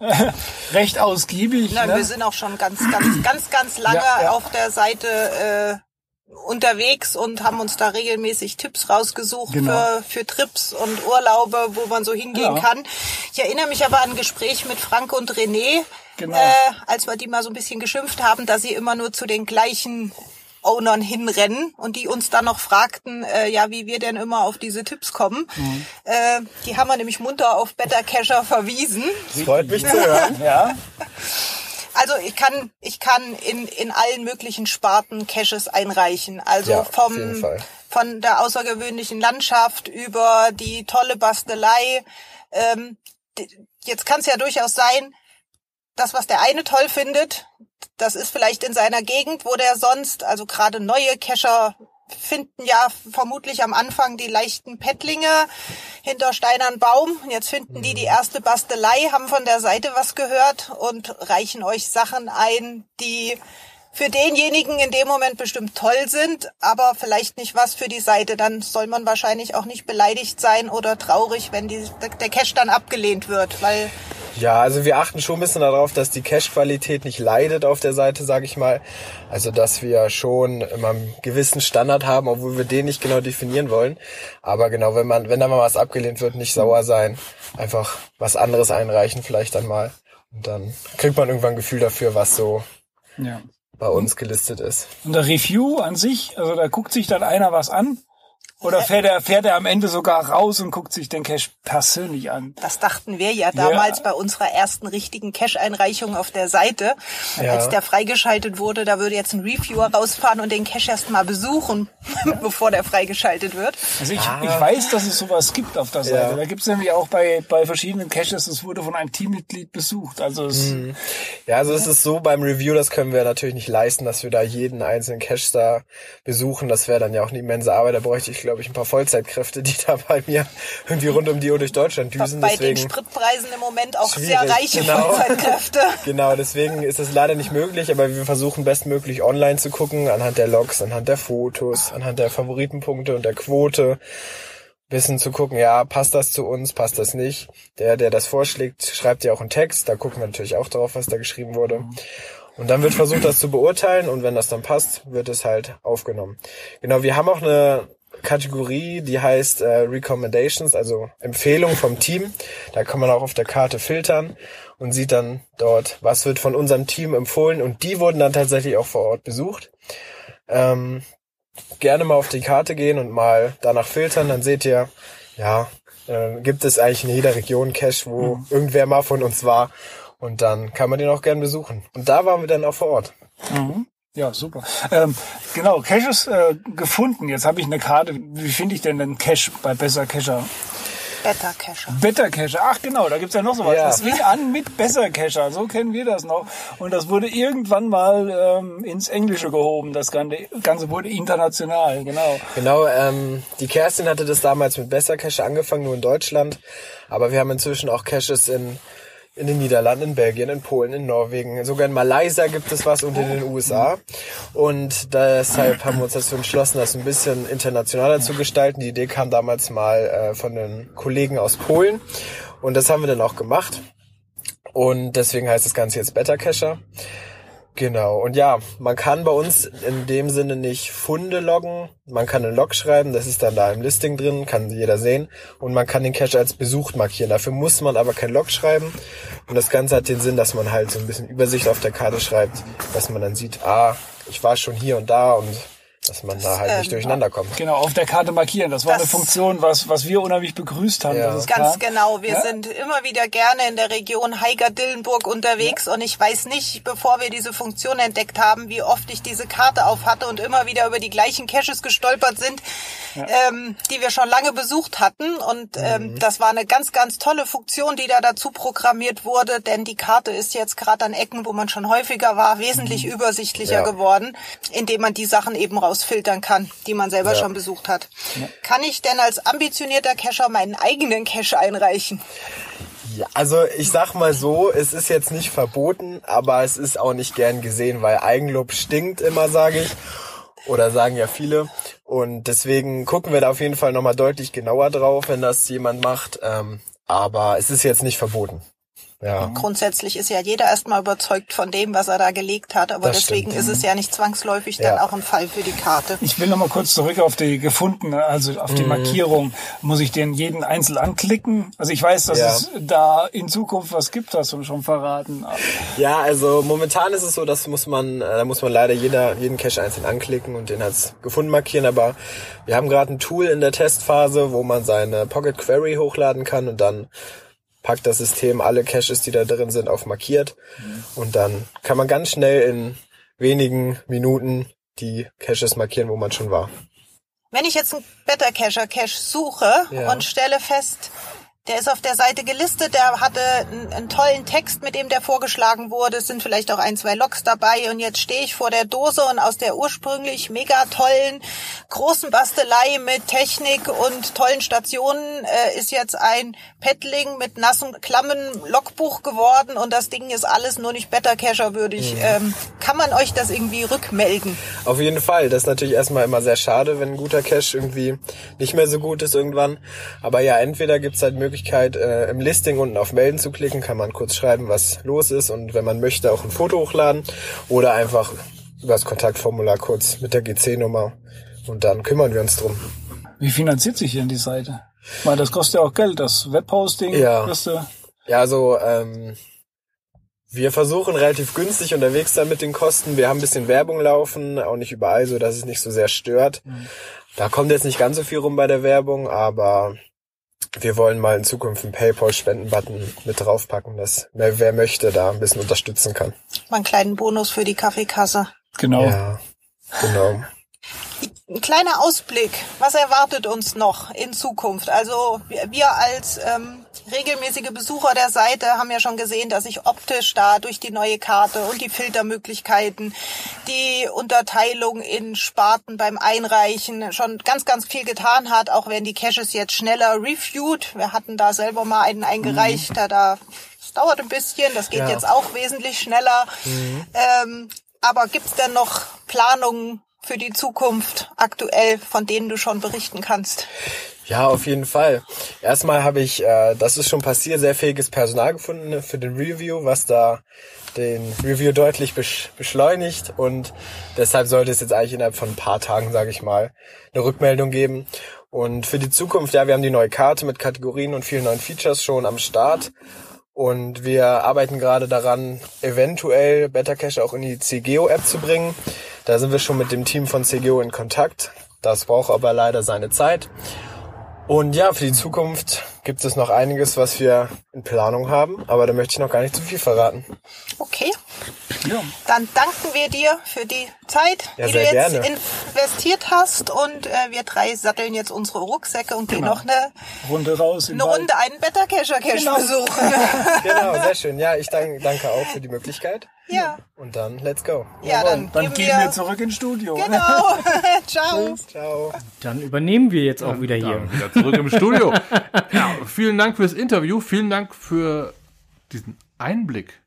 recht ausgiebig. Nein, ne? wir sind auch schon ganz, ganz, ganz, ganz lange Ja, ja. auf der Seite äh, unterwegs und haben uns da regelmäßig Tipps rausgesucht Genau. für, für Trips und Urlaube, wo man so hingehen Ja. kann. Ich erinnere mich aber an ein Gespräch mit Frank und René, Genau. äh, als wir die mal so ein bisschen geschimpft haben, dass sie immer nur zu den gleichen Ownern hinrennen und die uns dann noch fragten, äh, ja, wie wir denn immer auf diese Tipps kommen. Mhm. Äh, die haben wir nämlich munter auf Better Cacher verwiesen. Es freut mich zu hören. Ja, Also ich kann, ich kann in, in allen möglichen Sparten Caches einreichen. Also Ja, vom, von der außergewöhnlichen Landschaft über die tolle Bastelei. Ähm, jetzt kann es ja durchaus sein, das, was der eine toll findet, das ist vielleicht in seiner Gegend, wo der sonst, also gerade neue Cacher finden ja vermutlich am Anfang die leichten Pettlinge hinter Steinern Baum. Jetzt finden die die erste Bastelei, haben von der Seite was gehört und reichen euch Sachen ein, die für denjenigen in dem Moment bestimmt toll sind, aber vielleicht nicht was für die Seite. Dann soll man wahrscheinlich auch nicht beleidigt sein oder traurig, wenn die, der Cache dann abgelehnt wird, weil Ja, also wir achten schon ein bisschen darauf, dass die Cache-Qualität nicht leidet auf der Seite, sage ich mal. Also dass wir schon immer einen gewissen Standard haben, obwohl wir den nicht genau definieren wollen. Aber genau, wenn man, wenn da mal was abgelehnt wird, nicht sauer sein, einfach was anderes einreichen vielleicht dann mal. Und dann kriegt man irgendwann ein Gefühl dafür, was so ja. bei uns gelistet ist. Und der Review an sich, also da guckt sich dann einer was an. Oder fährt er, fährt er am Ende sogar raus und guckt sich den Cache persönlich an? Das dachten wir ja damals bei unserer ersten richtigen Cache-Einreichung auf der Seite. Ja. Als der freigeschaltet wurde, da würde jetzt ein Reviewer rausfahren und den Cache erst mal besuchen, bevor der freigeschaltet wird. Also ich, ich weiß, dass es sowas gibt auf der Seite. Ja. Da gibt es nämlich auch bei, bei verschiedenen Caches, es wurde von einem Teammitglied besucht. Also es, Ja, also es ist so beim Review, das können wir natürlich nicht leisten, dass wir da jeden einzelnen Cache da besuchen. Das wäre dann ja auch eine immense Arbeit. Da bräuchte ich, glaube ich, ein paar Vollzeitkräfte, die da bei mir irgendwie rund um die Uhr durch Deutschland düsen. Bei den Deswegen, Spritpreisen im Moment auch Schwierig, sehr reiche genau. Vollzeitkräfte. genau, deswegen ist es leider nicht möglich, aber wir versuchen bestmöglich online zu gucken, anhand der Logs, anhand der Fotos, anhand der Favoritenpunkte und der Quote. Bisschen zu gucken, ja, passt das zu uns, passt das nicht. Der, der das vorschlägt, schreibt ja auch einen Text, da gucken wir natürlich auch drauf, was da geschrieben wurde. Und dann wird versucht, das zu beurteilen und wenn das dann passt, wird es halt aufgenommen. Genau, wir haben auch eine Kategorie, die heißt äh, Recommendations, also Empfehlungen vom Team. Da kann man auch auf der Karte filtern und sieht dann dort, was wird von unserem Team empfohlen und die wurden dann tatsächlich auch vor Ort besucht. Ähm, gerne mal auf die Karte gehen und mal danach filtern, dann seht ihr, ja, äh, gibt es eigentlich in jeder Region Cache, wo irgendwer mal von uns war und dann kann man den auch gern besuchen. Und da waren wir dann auch vor Ort. Ja, super. Ähm, genau, Caches äh, gefunden. Jetzt habe ich eine Karte. Wie finde ich denn den Cache bei Besser Cacher? Beta Cacher. Better Cacher. Ach genau, da gibt's ja noch sowas. Ja. Das fing an mit Besser Cacher. So kennen wir das noch. Und das wurde irgendwann mal ähm, ins Englische gehoben. Das Ganze, Ganze wurde international, genau. Genau, ähm, die Kerstin hatte das damals mit Besser Cache angefangen, nur in Deutschland. Aber wir haben inzwischen auch Caches in, in den Niederlanden, in Belgien, in Polen, in Norwegen. Sogar in Malaysia gibt es was und in den USA. Und deshalb haben wir uns dazu entschlossen, das ein bisschen internationaler zu gestalten. Die Idee kam damals mal äh, von den Kollegen aus Polen. Und das haben wir dann auch gemacht. Und deswegen heißt das Ganze jetzt Better Cacher. Genau. Und ja, man kann bei uns in dem Sinne nicht Funde loggen. Man kann einen Log schreiben, das ist dann da im Listing drin, kann jeder sehen. Und man kann den Cache als besucht markieren. Dafür muss man aber kein Log schreiben. Und das Ganze hat den Sinn, dass man halt so ein bisschen Übersicht auf der Karte schreibt, dass man dann sieht, ah, ich war schon hier und da und dass man da halt nicht ähm, durcheinander kommt. Genau, auf der Karte markieren. Das war Das- eine Funktion, was, was wir unheimlich begrüßt haben. Ja. Das ist Ganz klar. genau. Wir Ja? sind immer wieder gerne in der Region Heiger-Dillenburg unterwegs und ich weiß nicht, bevor wir diese Funktion entdeckt haben, wie oft ich diese Karte auf hatte und immer wieder über die gleichen Caches gestolpert sind, ähm, die wir schon lange besucht hatten. Und ähm, das war eine ganz, ganz tolle Funktion, die da dazu programmiert wurde, denn die Karte ist jetzt gerade an Ecken, wo man schon häufiger war, wesentlich übersichtlicher Ja. geworden, indem man die Sachen eben rausfiltern kann, die man selber Ja. schon besucht hat. Kann ich denn als ambitionierter Cacher meinen eigenen Cache einreichen? Ja, also ich sag mal so, es ist jetzt nicht verboten, aber es ist auch nicht gern gesehen, weil Eigenlob stinkt immer, sage ich. Oder sagen ja viele. Und deswegen gucken wir da auf jeden Fall nochmal deutlich genauer drauf, wenn das jemand macht. Ähm, aber es ist jetzt nicht verboten. Ja. Grundsätzlich ist ja jeder erstmal überzeugt von dem, was er da gelegt hat, aber Das deswegen stimmt. ist es ja nicht zwangsläufig dann Ja. auch ein Fall für die Karte. Ich will noch mal kurz zurück auf die gefundene, also auf Mhm. die Markierung. Muss ich den jeden einzeln anklicken? Also ich weiß, dass Ja. es da in Zukunft was gibt, hast du schon verraten. Ja, also momentan ist es so, das muss man, äh, da muss man leider jeder, jeden Cache einzeln anklicken und den als gefunden markieren. Aber wir haben gerade ein Tool in der Testphase, wo man seine Pocket Query hochladen kann und dann packt das System alle Caches, die da drin sind, auf markiert. Und dann kann man ganz schnell in wenigen Minuten die Caches markieren, wo man schon war. Wenn ich jetzt einen Better Cacher Cache suche Ja. und stelle fest, der ist auf der Seite gelistet, der hatte einen, einen tollen Text, mit dem der vorgeschlagen wurde. Es sind vielleicht auch ein, zwei Logs dabei und jetzt stehe ich vor der Dose und aus der ursprünglich mega tollen großen Bastelei mit Technik und tollen Stationen äh, ist jetzt ein Paddling mit nassen Klammen Logbuch geworden und das Ding ist alles nur nicht Better Cacher würdig. Ähm, kann man euch das irgendwie rückmelden? Auf jeden Fall. Das ist natürlich erstmal immer sehr schade, wenn ein guter Cache irgendwie nicht mehr so gut ist irgendwann. Aber ja, entweder gibt's halt Möglichkeit, äh, im Listing unten auf Melden zu klicken, kann man kurz schreiben, was los ist und wenn man möchte, auch ein Foto hochladen oder einfach über das Kontaktformular kurz mit der GC-Nummer und dann kümmern wir uns drum. Wie finanziert sich denn die Seite? Weil das kostet ja auch Geld, das Webhosting. Ja. Ja, also ähm, wir versuchen relativ günstig unterwegs sein mit den Kosten. Wir haben ein bisschen Werbung laufen, auch nicht überall, so dass es nicht so sehr stört. Da kommt jetzt nicht ganz so viel rum bei der Werbung, aber wir wollen mal in Zukunft einen PayPal-Spenden-Button mit draufpacken, dass wer, wer möchte da ein bisschen unterstützen kann. Mal einen kleinen Bonus für die Kaffeekasse. Genau. Ja, genau. Ein kleiner Ausblick. Was erwartet uns noch in Zukunft? Also wir wir als ähm, regelmäßige Besucher der Seite haben ja schon gesehen, dass sich optisch da durch die neue Karte und die Filtermöglichkeiten, die Unterteilung in Sparten beim Einreichen schon ganz, ganz viel getan hat, auch wenn die Caches jetzt schneller reviewed. Wir hatten da selber mal einen eingereicht, da da es dauert ein bisschen, das geht Ja. jetzt auch wesentlich schneller. Ähm, aber gibt's denn noch Planungen für die Zukunft aktuell, von denen du schon berichten kannst? Ja, auf jeden Fall. Erstmal habe ich, äh, das ist schon passiert, sehr fähiges Personal gefunden ne, für den Review, was da den Review deutlich besch beschleunigt und deshalb sollte es jetzt eigentlich innerhalb von ein paar Tagen, sage ich mal, eine Rückmeldung geben. Und für die Zukunft, ja, wir haben die neue Karte mit Kategorien und vielen neuen Features schon am Start. Und wir arbeiten gerade daran, eventuell Better Cache auch in die CGO-App zu bringen. Da sind wir schon mit dem Team von CGO in Kontakt. Das braucht aber leider seine Zeit. Und ja, für die Zukunft gibt es noch einiges, was wir in Planung haben, aber da möchte ich noch gar nicht zu viel verraten. Okay. Ja. Dann danken wir dir für die Zeit, Ja, die du jetzt gerne. investiert hast. Und äh, wir drei satteln jetzt unsere Rucksäcke und gehen Genau. noch eine, Runde raus eine Wald. Runde einen Better Cacher Cache Genau. besuchen. Genau, sehr schön. Ja, ich danke, danke auch für die Möglichkeit. ja, Und dann, let's go. ja, dann, Dann gehen wir, wir zurück ins Studio. Genau. Ciao. Ciao. Dann übernehmen wir jetzt auch wieder hier. Wieder zurück im Studio. Ja, vielen Dank fürs Interview. Vielen Dank für diesen Einblick.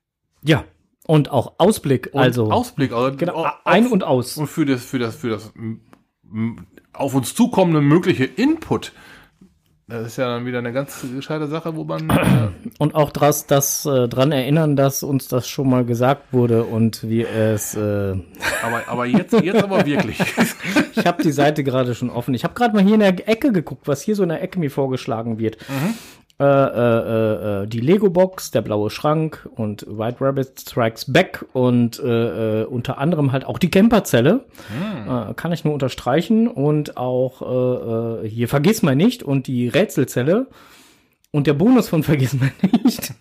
Ja. Und auch Ausblick, Und also. Ausblick. Also Genau, auf- ein und aus. Und für das, für das, für das auf uns zukommende mögliche Input. Das ist ja dann wieder eine ganz gescheite Sache, wo man. Äh, Und auch das, das äh, dran erinnern, dass uns das schon mal gesagt wurde und wir es. Äh, aber, aber jetzt, jetzt aber wirklich. ich habe die Seite gerade schon offen. Ich habe gerade mal hier in der Ecke geguckt, was hier so in der Ecke mir vorgeschlagen wird. Äh, äh, äh, äh, die Lego-Box, der blaue Schrank und White Rabbit Strikes Back und äh, äh, unter anderem halt auch die Camperzelle. Äh, kann ich nur unterstreichen. Und auch äh, äh, hier Vergiss mal nicht und die Rätselzelle. Und der Bonus von Vergiss mal nicht.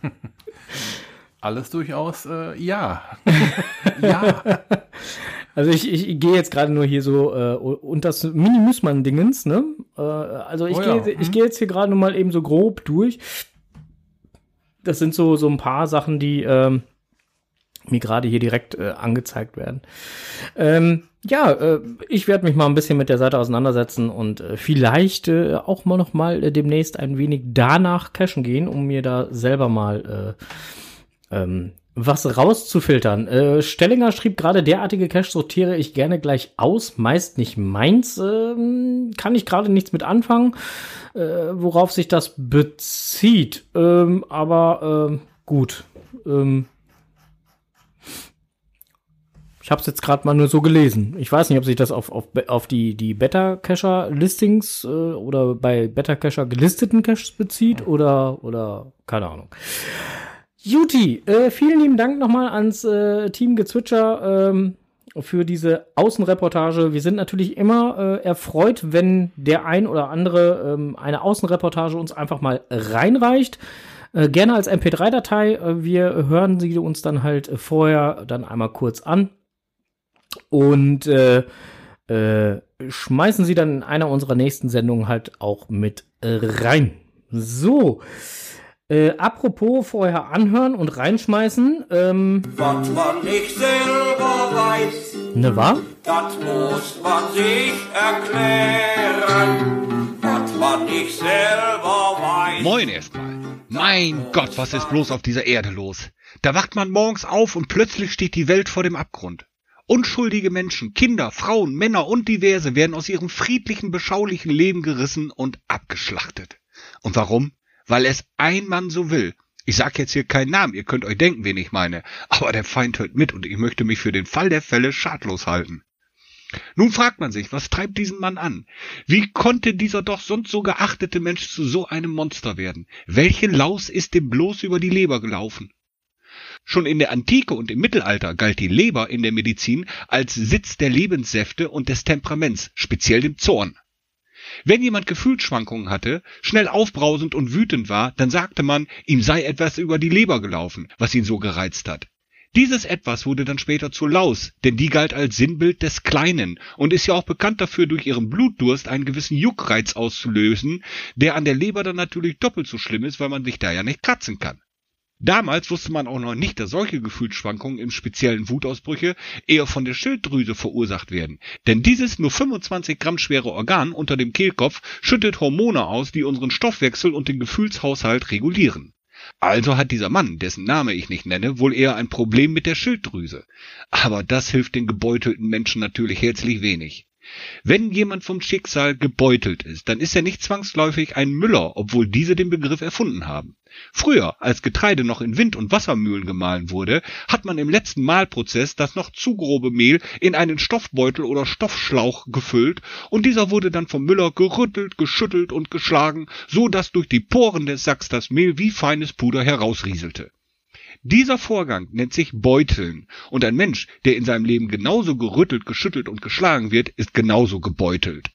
Alles durchaus, äh, ja. ja. Also ich, ich gehe jetzt gerade nur hier so äh, und das Mini-Müssmann-Dingens, ne? Äh, also ich Oh ja, gehe ich gehe jetzt hier gerade nur mal eben so grob durch. Das sind so so ein paar Sachen, die ähm, mir gerade hier direkt äh, angezeigt werden. Ähm, ja, äh, ich werde mich mal ein bisschen mit der Seite auseinandersetzen und äh, vielleicht äh, auch mal noch mal äh, demnächst ein wenig danach cashen gehen, um mir da selber mal äh, ähm, was rauszufiltern. Äh, Stellinger schrieb gerade, derartige Cache sortiere ich gerne gleich aus, meist nicht meins. Ähm, kann ich gerade nichts mit anfangen, äh, worauf sich das bezieht. Ähm, aber ähm, gut. Ähm, ich habe es jetzt gerade mal nur so gelesen. Ich weiß nicht, ob sich das auf, auf, auf die, die Beta-Cacher-Listings äh, oder bei Beta-Cacher gelisteten Caches bezieht oder, oder keine Ahnung. Juti, äh, vielen lieben Dank nochmal ans äh, Team Gezwitscher ähm, für diese Außenreportage. Wir sind natürlich immer äh, erfreut, wenn der ein oder andere ähm, eine Außenreportage uns einfach mal reinreicht. Äh, gerne als MP3-Datei. Äh, wir hören sie uns dann halt vorher dann einmal kurz an und äh, schmeißen sie dann in einer unserer nächsten Sendungen halt auch mit rein. So. Äh, apropos vorher anhören und reinschmeißen. Ähm, Was man nicht selber weiß, ne war? das muss man sich erklären. Was man nicht selber weiß. Moin erstmal. Mein Gott, was ist bloß auf dieser Erde los? Da wacht man morgens auf und plötzlich steht die Welt vor dem Abgrund. Unschuldige Menschen, Kinder, Frauen, Männer und diverse werden aus ihrem friedlichen, beschaulichen Leben gerissen und abgeschlachtet. Und warum? Weil es ein Mann so will. Ich sag jetzt hier keinen Namen, ihr könnt euch denken, wen ich meine. Aber der Feind hört mit und ich möchte mich für den Fall der Fälle schadlos halten. Nun fragt man sich, was treibt diesen Mann an? Wie konnte dieser doch sonst so geachtete Mensch zu so einem Monster werden? Welche Laus ist dem bloß über die Leber gelaufen? Schon in der Antike und im Mittelalter galt die Leber in der Medizin als Sitz der Lebenssäfte und des Temperaments, speziell dem Zorn. Wenn jemand Gefühlsschwankungen hatte, schnell aufbrausend und wütend war, dann sagte man, ihm sei etwas über die Leber gelaufen, was ihn so gereizt hat. Dieses etwas wurde dann später zur Laus, denn die galt als Sinnbild des Kleinen und ist ja auch bekannt dafür, durch ihren Blutdurst einen gewissen Juckreiz auszulösen, der an der Leber dann natürlich doppelt so schlimm ist, weil man sich da ja nicht kratzen kann. Damals wusste man auch noch nicht, dass solche Gefühlsschwankungen, im speziellen Wutausbrüche, eher von der Schilddrüse verursacht werden. Denn dieses nur 25 Gramm schwere Organ unter dem Kehlkopf schüttet Hormone aus, die unseren Stoffwechsel und den Gefühlshaushalt regulieren. Also hat dieser Mann, dessen Name ich nicht nenne, wohl eher ein Problem mit der Schilddrüse. Aber das hilft den gebeutelten Menschen natürlich herzlich wenig. Wenn jemand vom Schicksal gebeutelt ist, dann ist er nicht zwangsläufig ein Müller, obwohl diese den Begriff erfunden haben. Früher, als Getreide noch in Wind- und Wassermühlen gemahlen wurde, hat man im letzten Mahlprozess das noch zu grobe Mehl in einen Stoffbeutel oder Stoffschlauch gefüllt und dieser wurde dann vom Müller gerüttelt, geschüttelt und geschlagen, so dass durch die Poren des Sacks das Mehl wie feines Puder herausrieselte. Dieser Vorgang nennt sich Beuteln und ein Mensch, der in seinem Leben genauso gerüttelt, geschüttelt und geschlagen wird, ist genauso gebeutelt.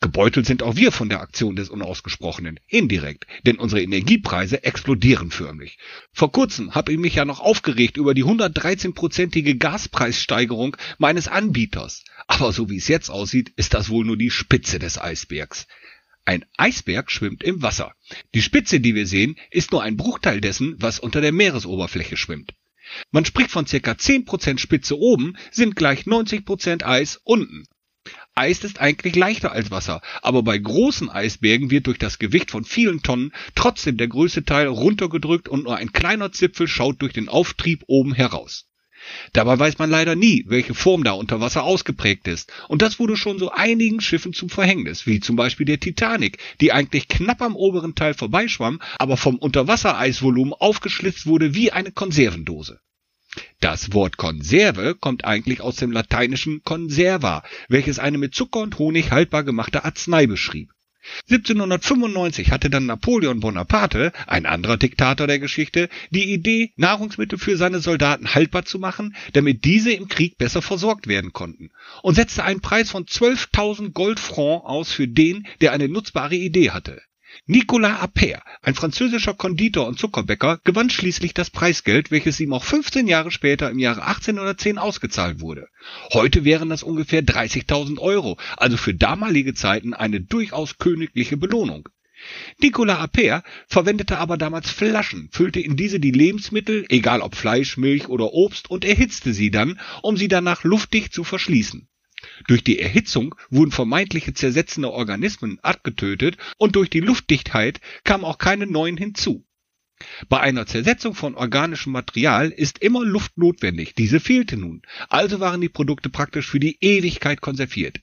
Gebeutelt sind auch wir von der Aktion des Unausgesprochenen, indirekt, denn unsere Energiepreise explodieren förmlich. Vor kurzem habe ich mich ja noch aufgeregt über die 113-prozentige Gaspreissteigerung meines Anbieters. Aber so wie es jetzt aussieht, ist das wohl nur die Spitze des Eisbergs. Ein Eisberg schwimmt im Wasser. Die Spitze, die wir sehen, ist nur ein Bruchteil dessen, was unter der Meeresoberfläche schwimmt. Man spricht von circa 10% Spitze oben, sind gleich 90% Eis unten. Eis ist eigentlich leichter als Wasser, aber bei großen Eisbergen wird durch das Gewicht von vielen Tonnen trotzdem der größte Teil runtergedrückt und nur ein kleiner Zipfel schaut durch den Auftrieb oben heraus. Dabei weiß man leider nie, welche Form da unter Wasser ausgeprägt ist. Und das wurde schon so einigen Schiffen zum Verhängnis, wie zum Beispiel der Titanic, die eigentlich knapp am oberen Teil vorbeischwamm, aber vom Unterwassereisvolumen aufgeschlitzt wurde wie eine Konservendose. Das Wort Konserve kommt eigentlich aus dem lateinischen conserva, welches eine mit Zucker und Honig haltbar gemachte Arznei beschrieb. 1795 hatte dann Napoleon Bonaparte, ein anderer Diktator der Geschichte, die Idee, Nahrungsmittel für seine Soldaten haltbar zu machen, damit diese im Krieg besser versorgt werden konnten, und setzte einen Preis von 12.000 Goldfrancs aus für den, der eine nutzbare Idee hatte. Nicolas Appert, ein französischer Konditor und Zuckerbäcker, gewann schließlich das Preisgeld, welches ihm auch 15 Jahre später im Jahre 1810 ausgezahlt wurde. Heute wären das ungefähr 30.000 Euro, also für damalige Zeiten eine durchaus königliche Belohnung. Nicolas Appert verwendete aber damals Flaschen, füllte in diese die Lebensmittel, egal ob Fleisch, Milch oder Obst, und erhitzte sie dann, um sie danach luftdicht zu verschließen. Durch die Erhitzung wurden vermeintliche zersetzende Organismen abgetötet und durch die Luftdichtheit kamen auch keine neuen hinzu. Bei einer Zersetzung von organischem Material ist immer Luft notwendig, diese fehlte nun, also waren die Produkte praktisch für die Ewigkeit konserviert.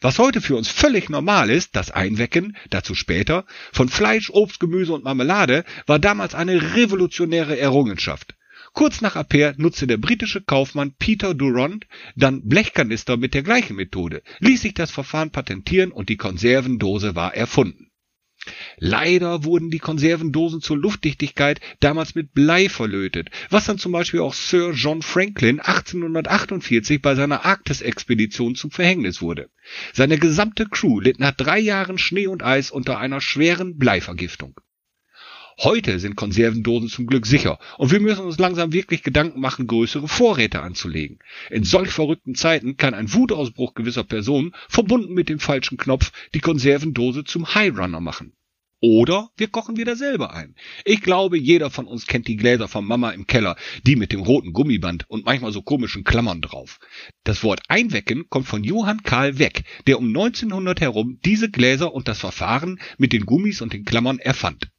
Was heute für uns völlig normal ist, das Einwecken, dazu später, von Fleisch, Obst, Gemüse und Marmelade, war damals eine revolutionäre Errungenschaft. Kurz nach Appert nutzte der britische Kaufmann Peter Durant dann Blechkanister mit der gleichen Methode, ließ sich das Verfahren patentieren und die Konservendose war erfunden. Leider wurden die Konservendosen zur Luftdichtigkeit damals mit Blei verlötet, was dann zum Beispiel auch Sir John Franklin 1848 bei seiner Arktisexpedition zum Verhängnis wurde. Seine gesamte Crew litt nach drei Jahren Schnee und Eis unter einer schweren Bleivergiftung. Heute sind Konservendosen zum Glück sicher und wir müssen uns langsam wirklich Gedanken machen, größere Vorräte anzulegen. In solch verrückten Zeiten kann ein Wutausbruch gewisser Personen, verbunden mit dem falschen Knopf, die Konservendose zum Highrunner machen. Oder wir kochen wieder selber ein. Ich glaube, jeder von uns kennt die Gläser von Mama im Keller, die mit dem roten Gummiband und manchmal so komischen Klammern drauf. Das Wort Einwecken kommt von Johann Karl Weck, der um 1900 herum diese Gläser und das Verfahren mit den Gummis und den Klammern erfand.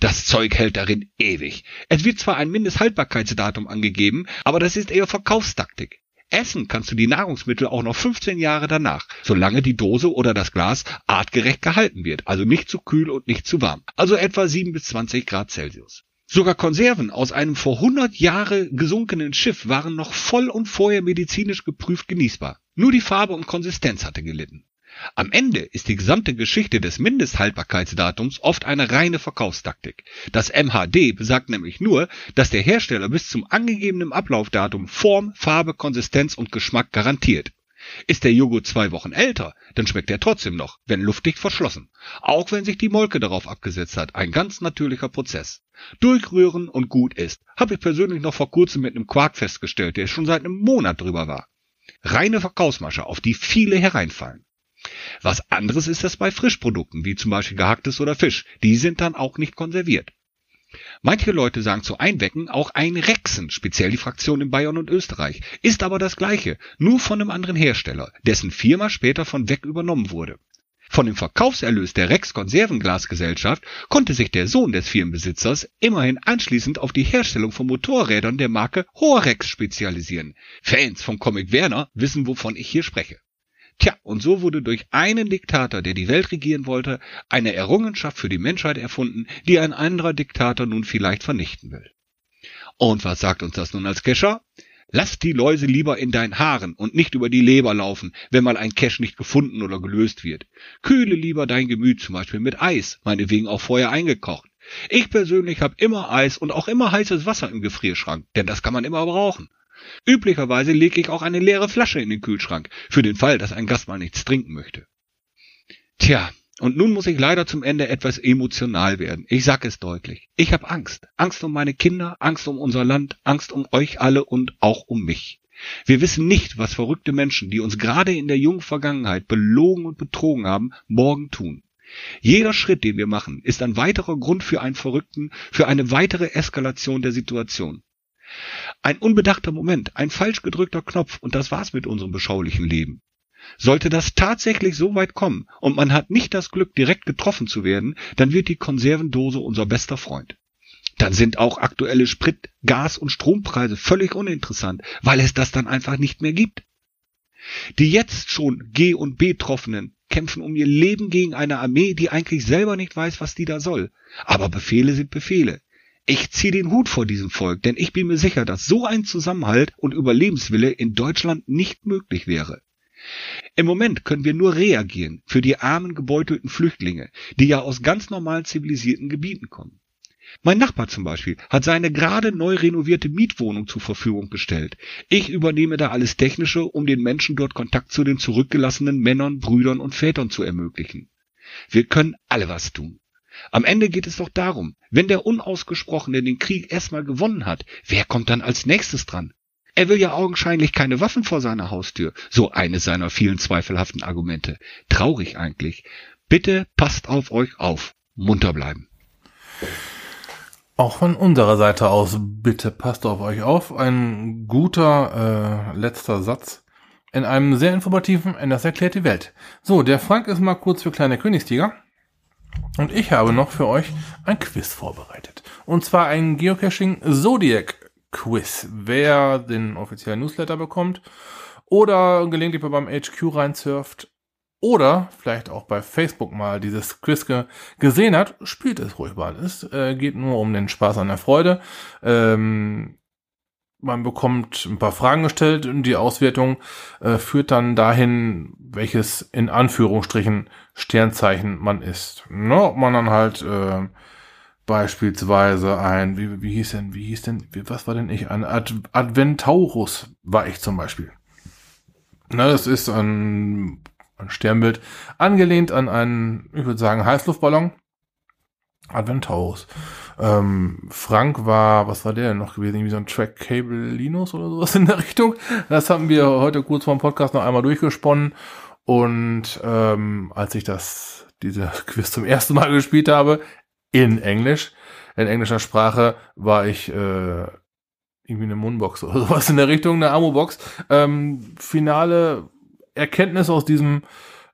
Das Zeug hält darin ewig. Es wird zwar ein Mindesthaltbarkeitsdatum angegeben, aber das ist eher Verkaufstaktik. Essen kannst du die Nahrungsmittel auch noch 15 Jahre danach, solange die Dose oder das Glas artgerecht gehalten wird, also nicht zu kühl und nicht zu warm, also etwa 7 bis 20 Grad Celsius. Sogar Konserven aus einem vor 100 Jahre gesunkenen Schiff waren noch voll und vorher medizinisch geprüft genießbar. Nur die Farbe und Konsistenz hatte gelitten. Am Ende ist die gesamte Geschichte des Mindesthaltbarkeitsdatums oft eine reine Verkaufstaktik. Das MHD besagt nämlich nur, dass der Hersteller bis zum angegebenen Ablaufdatum Form, Farbe, Konsistenz und Geschmack garantiert. Ist der Joghurt zwei Wochen älter, dann schmeckt er trotzdem noch, wenn luftdicht verschlossen. Auch wenn sich die Molke darauf abgesetzt hat, ein ganz natürlicher Prozess. Durchrühren und gut ist, habe ich persönlich noch vor kurzem mit einem Quark festgestellt, der schon seit einem Monat drüber war. Reine Verkaufsmasche, auf die viele hereinfallen. Was anderes ist das bei Frischprodukten, wie zum Beispiel gehacktes oder Fisch. Die sind dann auch nicht konserviert. Manche Leute sagen zu Einwecken auch einrexen, speziell die Fraktion in Bayern und Österreich, ist aber das gleiche, nur von einem anderen Hersteller, dessen Firma später von Weg übernommen wurde. Von dem Verkaufserlös der Rex Konservenglasgesellschaft konnte sich der Sohn des Firmenbesitzers immerhin anschließend auf die Herstellung von Motorrädern der Marke Horex spezialisieren. Fans vom Comic Werner wissen, wovon ich hier spreche. Tja, und so wurde durch einen Diktator, der die Welt regieren wollte, eine Errungenschaft für die Menschheit erfunden, die ein anderer Diktator nun vielleicht vernichten will. Und was sagt uns das nun als Kescher? Lass die Läuse lieber in deinen Haaren und nicht über die Leber laufen, wenn mal ein Cash nicht gefunden oder gelöst wird. Kühle lieber dein Gemüt zum Beispiel mit Eis, meinetwegen auch vorher eingekocht. Ich persönlich habe immer Eis und auch immer heißes Wasser im Gefrierschrank, denn das kann man immer brauchen. Üblicherweise lege ich auch eine leere Flasche in den Kühlschrank, für den Fall, dass ein Gast mal nichts trinken möchte. Tja, und nun muss ich leider zum Ende etwas emotional werden. Ich sag es deutlich. Ich habe Angst. Angst um meine Kinder, Angst um unser Land, Angst um euch alle und auch um mich. Wir wissen nicht, was verrückte Menschen, die uns gerade in der jungen Vergangenheit belogen und betrogen haben, morgen tun. Jeder Schritt, den wir machen, ist ein weiterer Grund für einen Verrückten, für eine weitere Eskalation der Situation. Ein unbedachter Moment, ein falsch gedrückter Knopf und das war's mit unserem beschaulichen Leben. Sollte das tatsächlich so weit kommen und man hat nicht das Glück, direkt getroffen zu werden, dann wird die Konservendose unser bester Freund. Dann sind auch aktuelle Sprit-, Gas- und Strompreise völlig uninteressant, weil es das dann einfach nicht mehr gibt. Die jetzt schon G- und Betroffenen kämpfen um ihr Leben gegen eine Armee, die eigentlich selber nicht weiß, was die da soll. Aber Befehle sind Befehle. Ich ziehe den Hut vor diesem Volk, denn ich bin mir sicher, dass so ein Zusammenhalt und Überlebenswille in Deutschland nicht möglich wäre. Im Moment können wir nur reagieren für die armen gebeutelten Flüchtlinge, die ja aus ganz normalen zivilisierten Gebieten kommen. Mein Nachbar zum Beispiel hat seine gerade neu renovierte Mietwohnung zur Verfügung gestellt. Ich übernehme da alles Technische, um den Menschen dort Kontakt zu den zurückgelassenen Männern, Brüdern und Vätern zu ermöglichen. Wir können alle was tun. Am Ende geht es doch darum, wenn der Unausgesprochene den Krieg erstmal gewonnen hat, wer kommt dann als nächstes dran? Er will ja augenscheinlich keine Waffen vor seiner Haustür. So eines seiner vielen zweifelhaften Argumente. Traurig eigentlich. Bitte passt auf euch auf. Munter bleiben. Auch von unserer Seite aus, bitte passt auf euch auf. Ein guter äh, letzter Satz in einem sehr informativen Anders erklärt die Welt. So, der Frank ist mal kurz für kleine Königstiger. Und ich habe noch für euch ein Quiz vorbereitet. Und zwar ein Geocaching Zodiac Quiz. Wer den offiziellen Newsletter bekommt oder gelegentlich beim HQ reinsurft oder vielleicht auch bei Facebook mal dieses Quiz ge gesehen hat, spielt es ruhig mal. Es äh, geht nur um den Spaß an der Freude. Ähm, man bekommt ein paar Fragen gestellt und die Auswertung äh, führt dann dahin, welches in Anführungsstrichen Sternzeichen man ist. Ne, ob man dann halt äh, beispielsweise ein, wie, wie hieß denn, wie hieß denn, wie, was war denn ich? Ein Ad Adventaurus war ich zum Beispiel. Na, das ist ein, ein Sternbild angelehnt an einen, ich würde sagen, Heißluftballon. Adventaurus. Ähm, Frank war, was war der denn noch gewesen? Irgendwie so ein Track Cable Linus oder sowas in der Richtung. Das haben wir heute kurz vor dem Podcast noch einmal durchgesponnen. Und ähm, als ich das, diese Quiz zum ersten Mal gespielt habe, in Englisch, in englischer Sprache, war ich äh, irgendwie eine Mundbox oder sowas in der Richtung, eine Amo-Box. Ähm, finale Erkenntnis aus diesem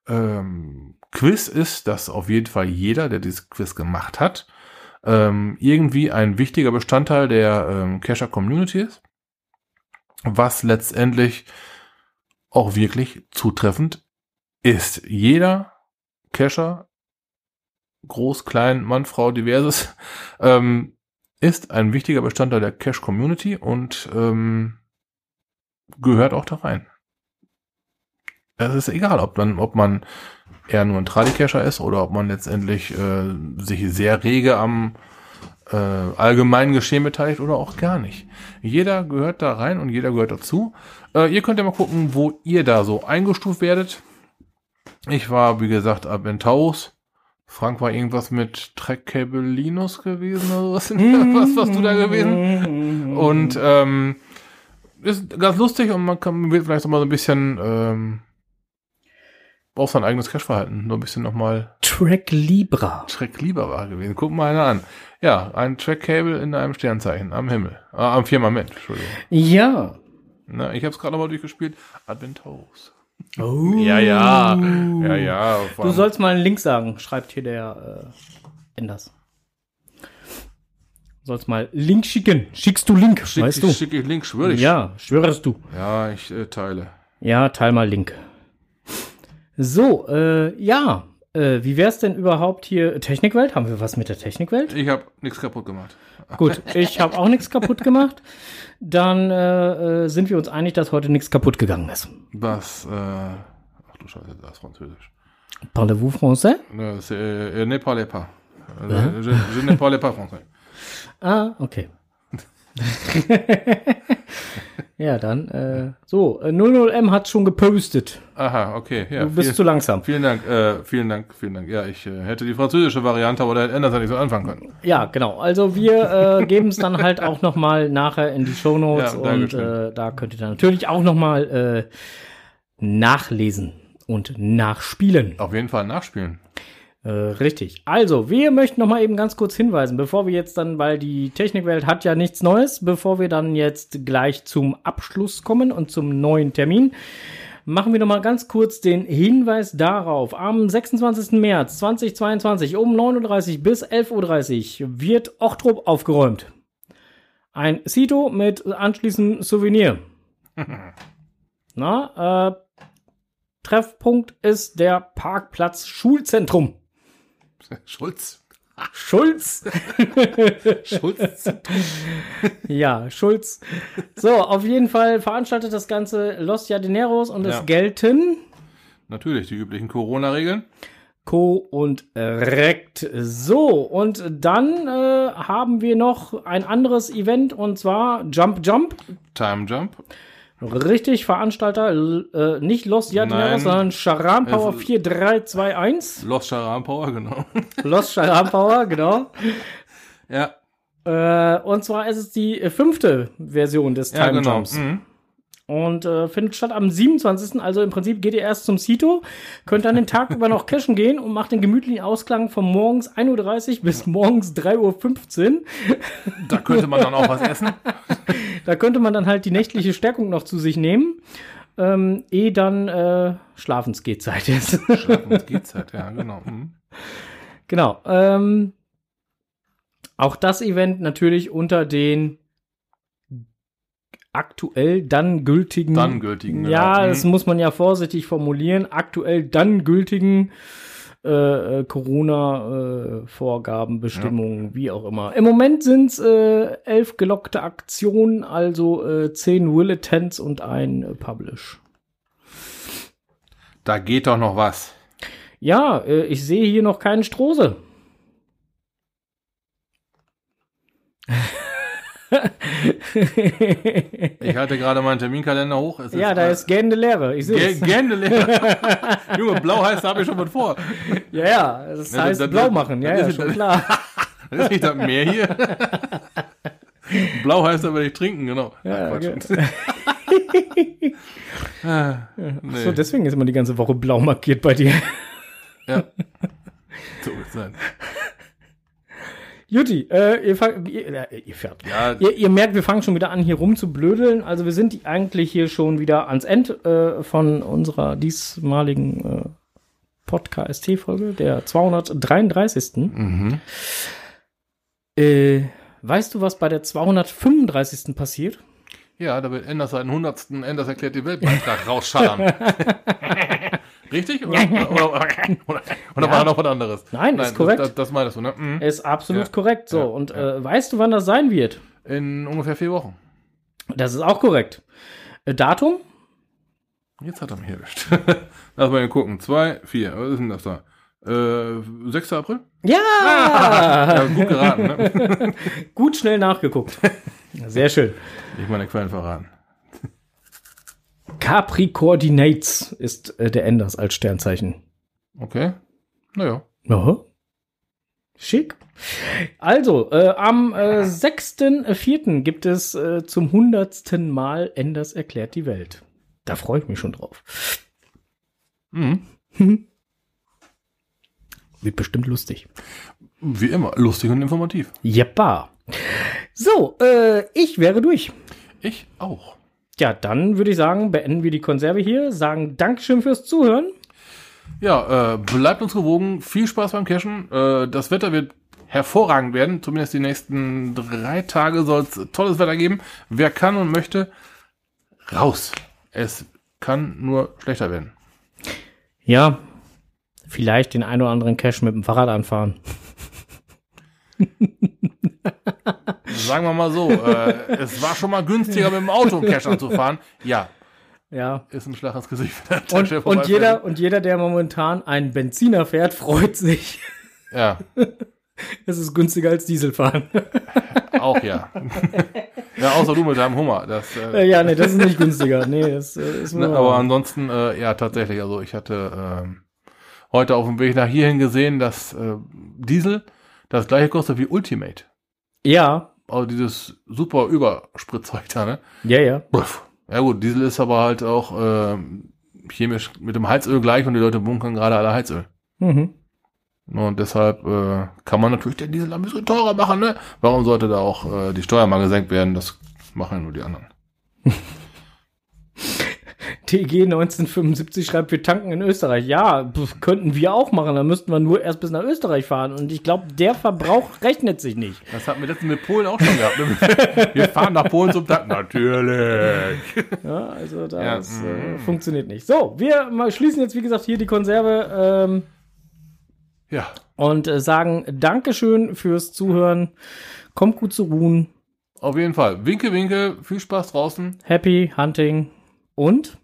ähm, Quiz ist, dass auf jeden Fall jeder, der dieses Quiz gemacht hat, ähm, irgendwie ein wichtiger Bestandteil der ähm, Cacher Community ist, was letztendlich auch wirklich zutreffend ist. Jeder Cacher, groß, klein, Mann, Frau, diverses, ähm, ist ein wichtiger Bestandteil der Cache Community und ähm, gehört auch da rein. Es ist egal, ob man, ob man eher nur ein Tradicacher ist oder ob man letztendlich äh, sich sehr rege am äh, allgemeinen Geschehen beteiligt oder auch gar nicht. Jeder gehört da rein und jeder gehört dazu. Äh, ihr könnt ja mal gucken, wo ihr da so eingestuft werdet. Ich war, wie gesagt, ab in Taus. Frank war irgendwas mit Trackcable Linus gewesen oder was? was warst du da gewesen? Und ähm, ist ganz lustig und man kann wird vielleicht auch mal so ein bisschen ähm, auf sein eigenes Cache-Verhalten nur ein bisschen nochmal Track Libra. Track Libra war gewesen. Guck mal einer an. Ja, ein Track-Cable in einem Sternzeichen am Himmel. Ah, am Firmament, Entschuldigung. Ja. Na, ich habe es gerade nochmal durchgespielt. Adventaurus. Oh. Ja, ja. Ja, ja. Du sollst mal einen Link sagen, schreibt hier der äh, Enders. Du sollst mal Link schicken. Schickst du Link, Schick, weißt du? Schicke ich Link, schwöre ich. Ja, schwörst du. Ja, ich äh, teile. Ja, teil mal Link. So, äh, ja. Äh, wie wär's denn überhaupt hier? Technikwelt? Haben wir was mit der Technikwelt? Ich habe nichts kaputt gemacht. Gut, ich habe auch nichts kaputt gemacht. Dann äh, äh, sind wir uns einig, dass heute nichts kaputt gegangen ist. Was, äh, ach du Scheiße, das ist Französisch. Parlez-vous français? Ne, c'est, euh, ne parlez pas. Je, je ne parle pas français. Ah, okay. Ja, dann, äh, so, äh, 00M hat schon gepostet. Aha, okay. Ja, Du bist vielen, zu langsam. Vielen Dank, äh, vielen Dank, vielen Dank. Ja, ich äh, hätte die französische Variante, aber da hätte Anders ja nicht so anfangen können. Ja, genau. Also wir äh, geben es dann halt auch noch mal nachher in die Shownotes Ja, und äh, da könnt ihr dann natürlich auch noch mal äh, nachlesen und nachspielen. Auf jeden Fall nachspielen. Äh, richtig. Also, wir möchten noch mal eben ganz kurz hinweisen, bevor wir jetzt dann, weil die Technikwelt hat ja nichts Neues, bevor wir dann jetzt gleich zum Abschluss kommen und zum neuen Termin, machen wir noch mal ganz kurz den Hinweis darauf. Am 26. März 2022 um 9.30 Uhr bis 11.30 Uhr wird Ochtrup aufgeräumt. Ein Sito mit anschließendem Souvenir. Na, äh, Treffpunkt ist der Parkplatz Schulzentrum. Schulz. Schulz. Schulz. Ja, Schulz. So, auf jeden Fall veranstaltet das Ganze Los Jardineros und Ja. es gelten Natürlich, die üblichen Corona-Regeln. Co und Rekt. So, und dann äh, haben wir noch ein anderes Event und zwar Jump Jump. Time Jump. Richtig, Veranstalter, äh, nicht Los Jardineros, Nein. sondern Charan Power Es- 4321. Lost Charan Power, genau. Los Charan Power, genau. ja, Äh, und zwar ist es die fünfte Version des ja, Time genau. Jumps. Mhm. Und äh, findet statt am 27. Also im Prinzip geht ihr erst zum Sito, könnt dann den Tag über noch cashen gehen und macht den gemütlichen Ausklang von morgens 1.30 Uhr bis morgens 3.15 Uhr. Da könnte man dann auch was essen. Da könnte man dann halt die nächtliche Stärkung noch zu sich nehmen, ähm, ehe dann äh, Schlafensgehzeit ist. Schlafen geht's halt, ja, genau. Mhm. genau. Ähm, auch das Event natürlich unter den aktuell dann gültigen Dann gültigen. Ja, genau. das Mhm. muss man ja vorsichtig formulieren. Aktuell dann gültigen äh, äh, Corona-Vorgaben, Bestimmungen, wie auch immer. Im Moment sind es äh, elf gelockte Aktionen, also äh, zehn Will-Attends und ein äh, Publish. Da geht doch noch was. Ja, äh, ich sehe hier noch keinen Strose. Ich halte gerade meinen Terminkalender hoch. Ja, da ist gähnende Leere. Ich sehe es. Gände leer. Junge, blau heißt, da habe ich schon was vor. Ja, ja, das Ja, heißt das- blau das- machen. Ja, das ja, ist- schon klar. Das ist nicht das Meer hier. Blau heißt aber nicht trinken, genau. Ja, Ach, Ah, nee. So, deswegen ist immer die ganze Woche blau markiert bei dir. ja. So wird es sein. Juti, äh, ihr, fang, ihr, äh, ihr, fährt. Ja, Ihr, ihr merkt, wir fangen schon wieder an, hier rumzublödeln. Also wir sind eigentlich hier schon wieder ans Ende äh, von unserer diesmaligen äh, Podcast-Folge, der 233. mhm. Äh, weißt du, was bei der 235. passiert? ja, da wird Enders seinen 100. Enders erklärt die Weltbeitrag rausschallern. Richtig? Oder, oder, oder, oder, oder war noch was anderes? Nein, ist korrekt. Das, das meinst du, ne? Mhm. Ist absolut Ja. korrekt. So, Ja. und äh, weißt du, wann das sein wird? In ungefähr vier Wochen. Das ist auch korrekt. Äh, Datum? Jetzt hat er mich erwischt. Lass mal hier gucken. Zwei, vier. Was ist denn das da? Äh, 6. April? Ja! Ja, gut geraten, ne? Gut schnell nachgeguckt. Sehr schön. Ich meine Quellen verraten. Capri Coordinates ist äh, der Enders als Sternzeichen. Okay. Naja. Aha. Schick. Also, äh, am äh, 6.4. gibt es äh, zum hundertsten Mal Enders erklärt die Welt. Da freue ich mich schon drauf. Mhm. Wird bestimmt lustig. Wie immer, lustig und informativ. Jeppa. So, äh, ich wäre durch. Ich auch. Ja, dann würde ich sagen, beenden wir die Konserve hier, sagen Dankeschön fürs Zuhören. Ja, äh, bleibt uns gewogen. Viel Spaß beim Cashen. Äh, das Wetter wird hervorragend werden. Zumindest die nächsten drei Tage soll es tolles Wetter geben. Wer kann und möchte, raus. Es kann nur schlechter werden. Ja, vielleicht den ein oder anderen Cash mit dem Fahrrad anfahren. Sagen wir mal so, äh, es war schon mal günstiger mit dem Auto Cash anzufahren. Ja, Ja. ist ein Schlag ins Gesicht. Und, und, jeder, und jeder, der momentan einen Benziner fährt, freut sich. Ja, Es ist günstiger als Dieselfahren. Auch ja. ja, außer du mit deinem Hummer. Das, Äh, äh, ja, nee, das ist nicht günstiger. Nee, das äh, ist ne, nur. aber ansonsten, äh, ja, tatsächlich. Also ich hatte ähm, heute auf dem Weg nach hierhin gesehen, dass äh, Diesel das gleiche kostet wie Ultimate. ja, Also dieses super Überspritzeug da, ne? ja, ja. Ja gut, Diesel ist aber halt auch ähm, chemisch mit dem Heizöl gleich und die Leute bunkern gerade alle Heizöl. Mhm. Und deshalb äh, kann man natürlich den Diesel ein bisschen teurer machen, ne? Warum sollte da auch äh, die Steuer mal gesenkt werden? Das machen ja nur die anderen. TG 1975 schreibt, wir tanken in Österreich. Ja, pf, könnten wir auch machen. Dann müssten wir nur erst bis nach Österreich fahren. Und ich glaube, der Verbrauch rechnet sich nicht. Das hatten wir letztens mit Polen auch schon gehabt. Ne? Wir fahren nach Polen zum Tanken. Natürlich. Ja, also Ja, das mm. äh, funktioniert nicht. So, wir mal schließen jetzt, wie gesagt, hier die Konserve ähm, Ja, und äh, sagen Dankeschön fürs Zuhören. Kommt gut zu ruhen. auf jeden Fall. Winke, winke. Viel Spaß draußen. Happy Hunting und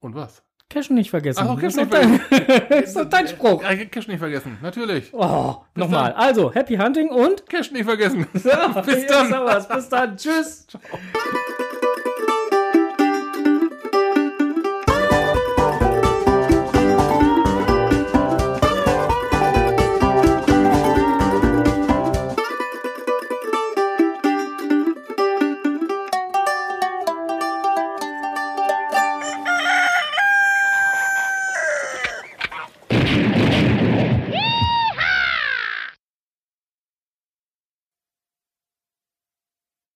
Und was? Cashen nicht vergessen. Ach, Cash ist nicht vergessen. ist doch dein Spruch. Ja, Cash nicht vergessen. Natürlich. Oh, nochmal. Also, Happy Hunting und Cash nicht vergessen. Bis Bis dann. Bis dann. Tschüss.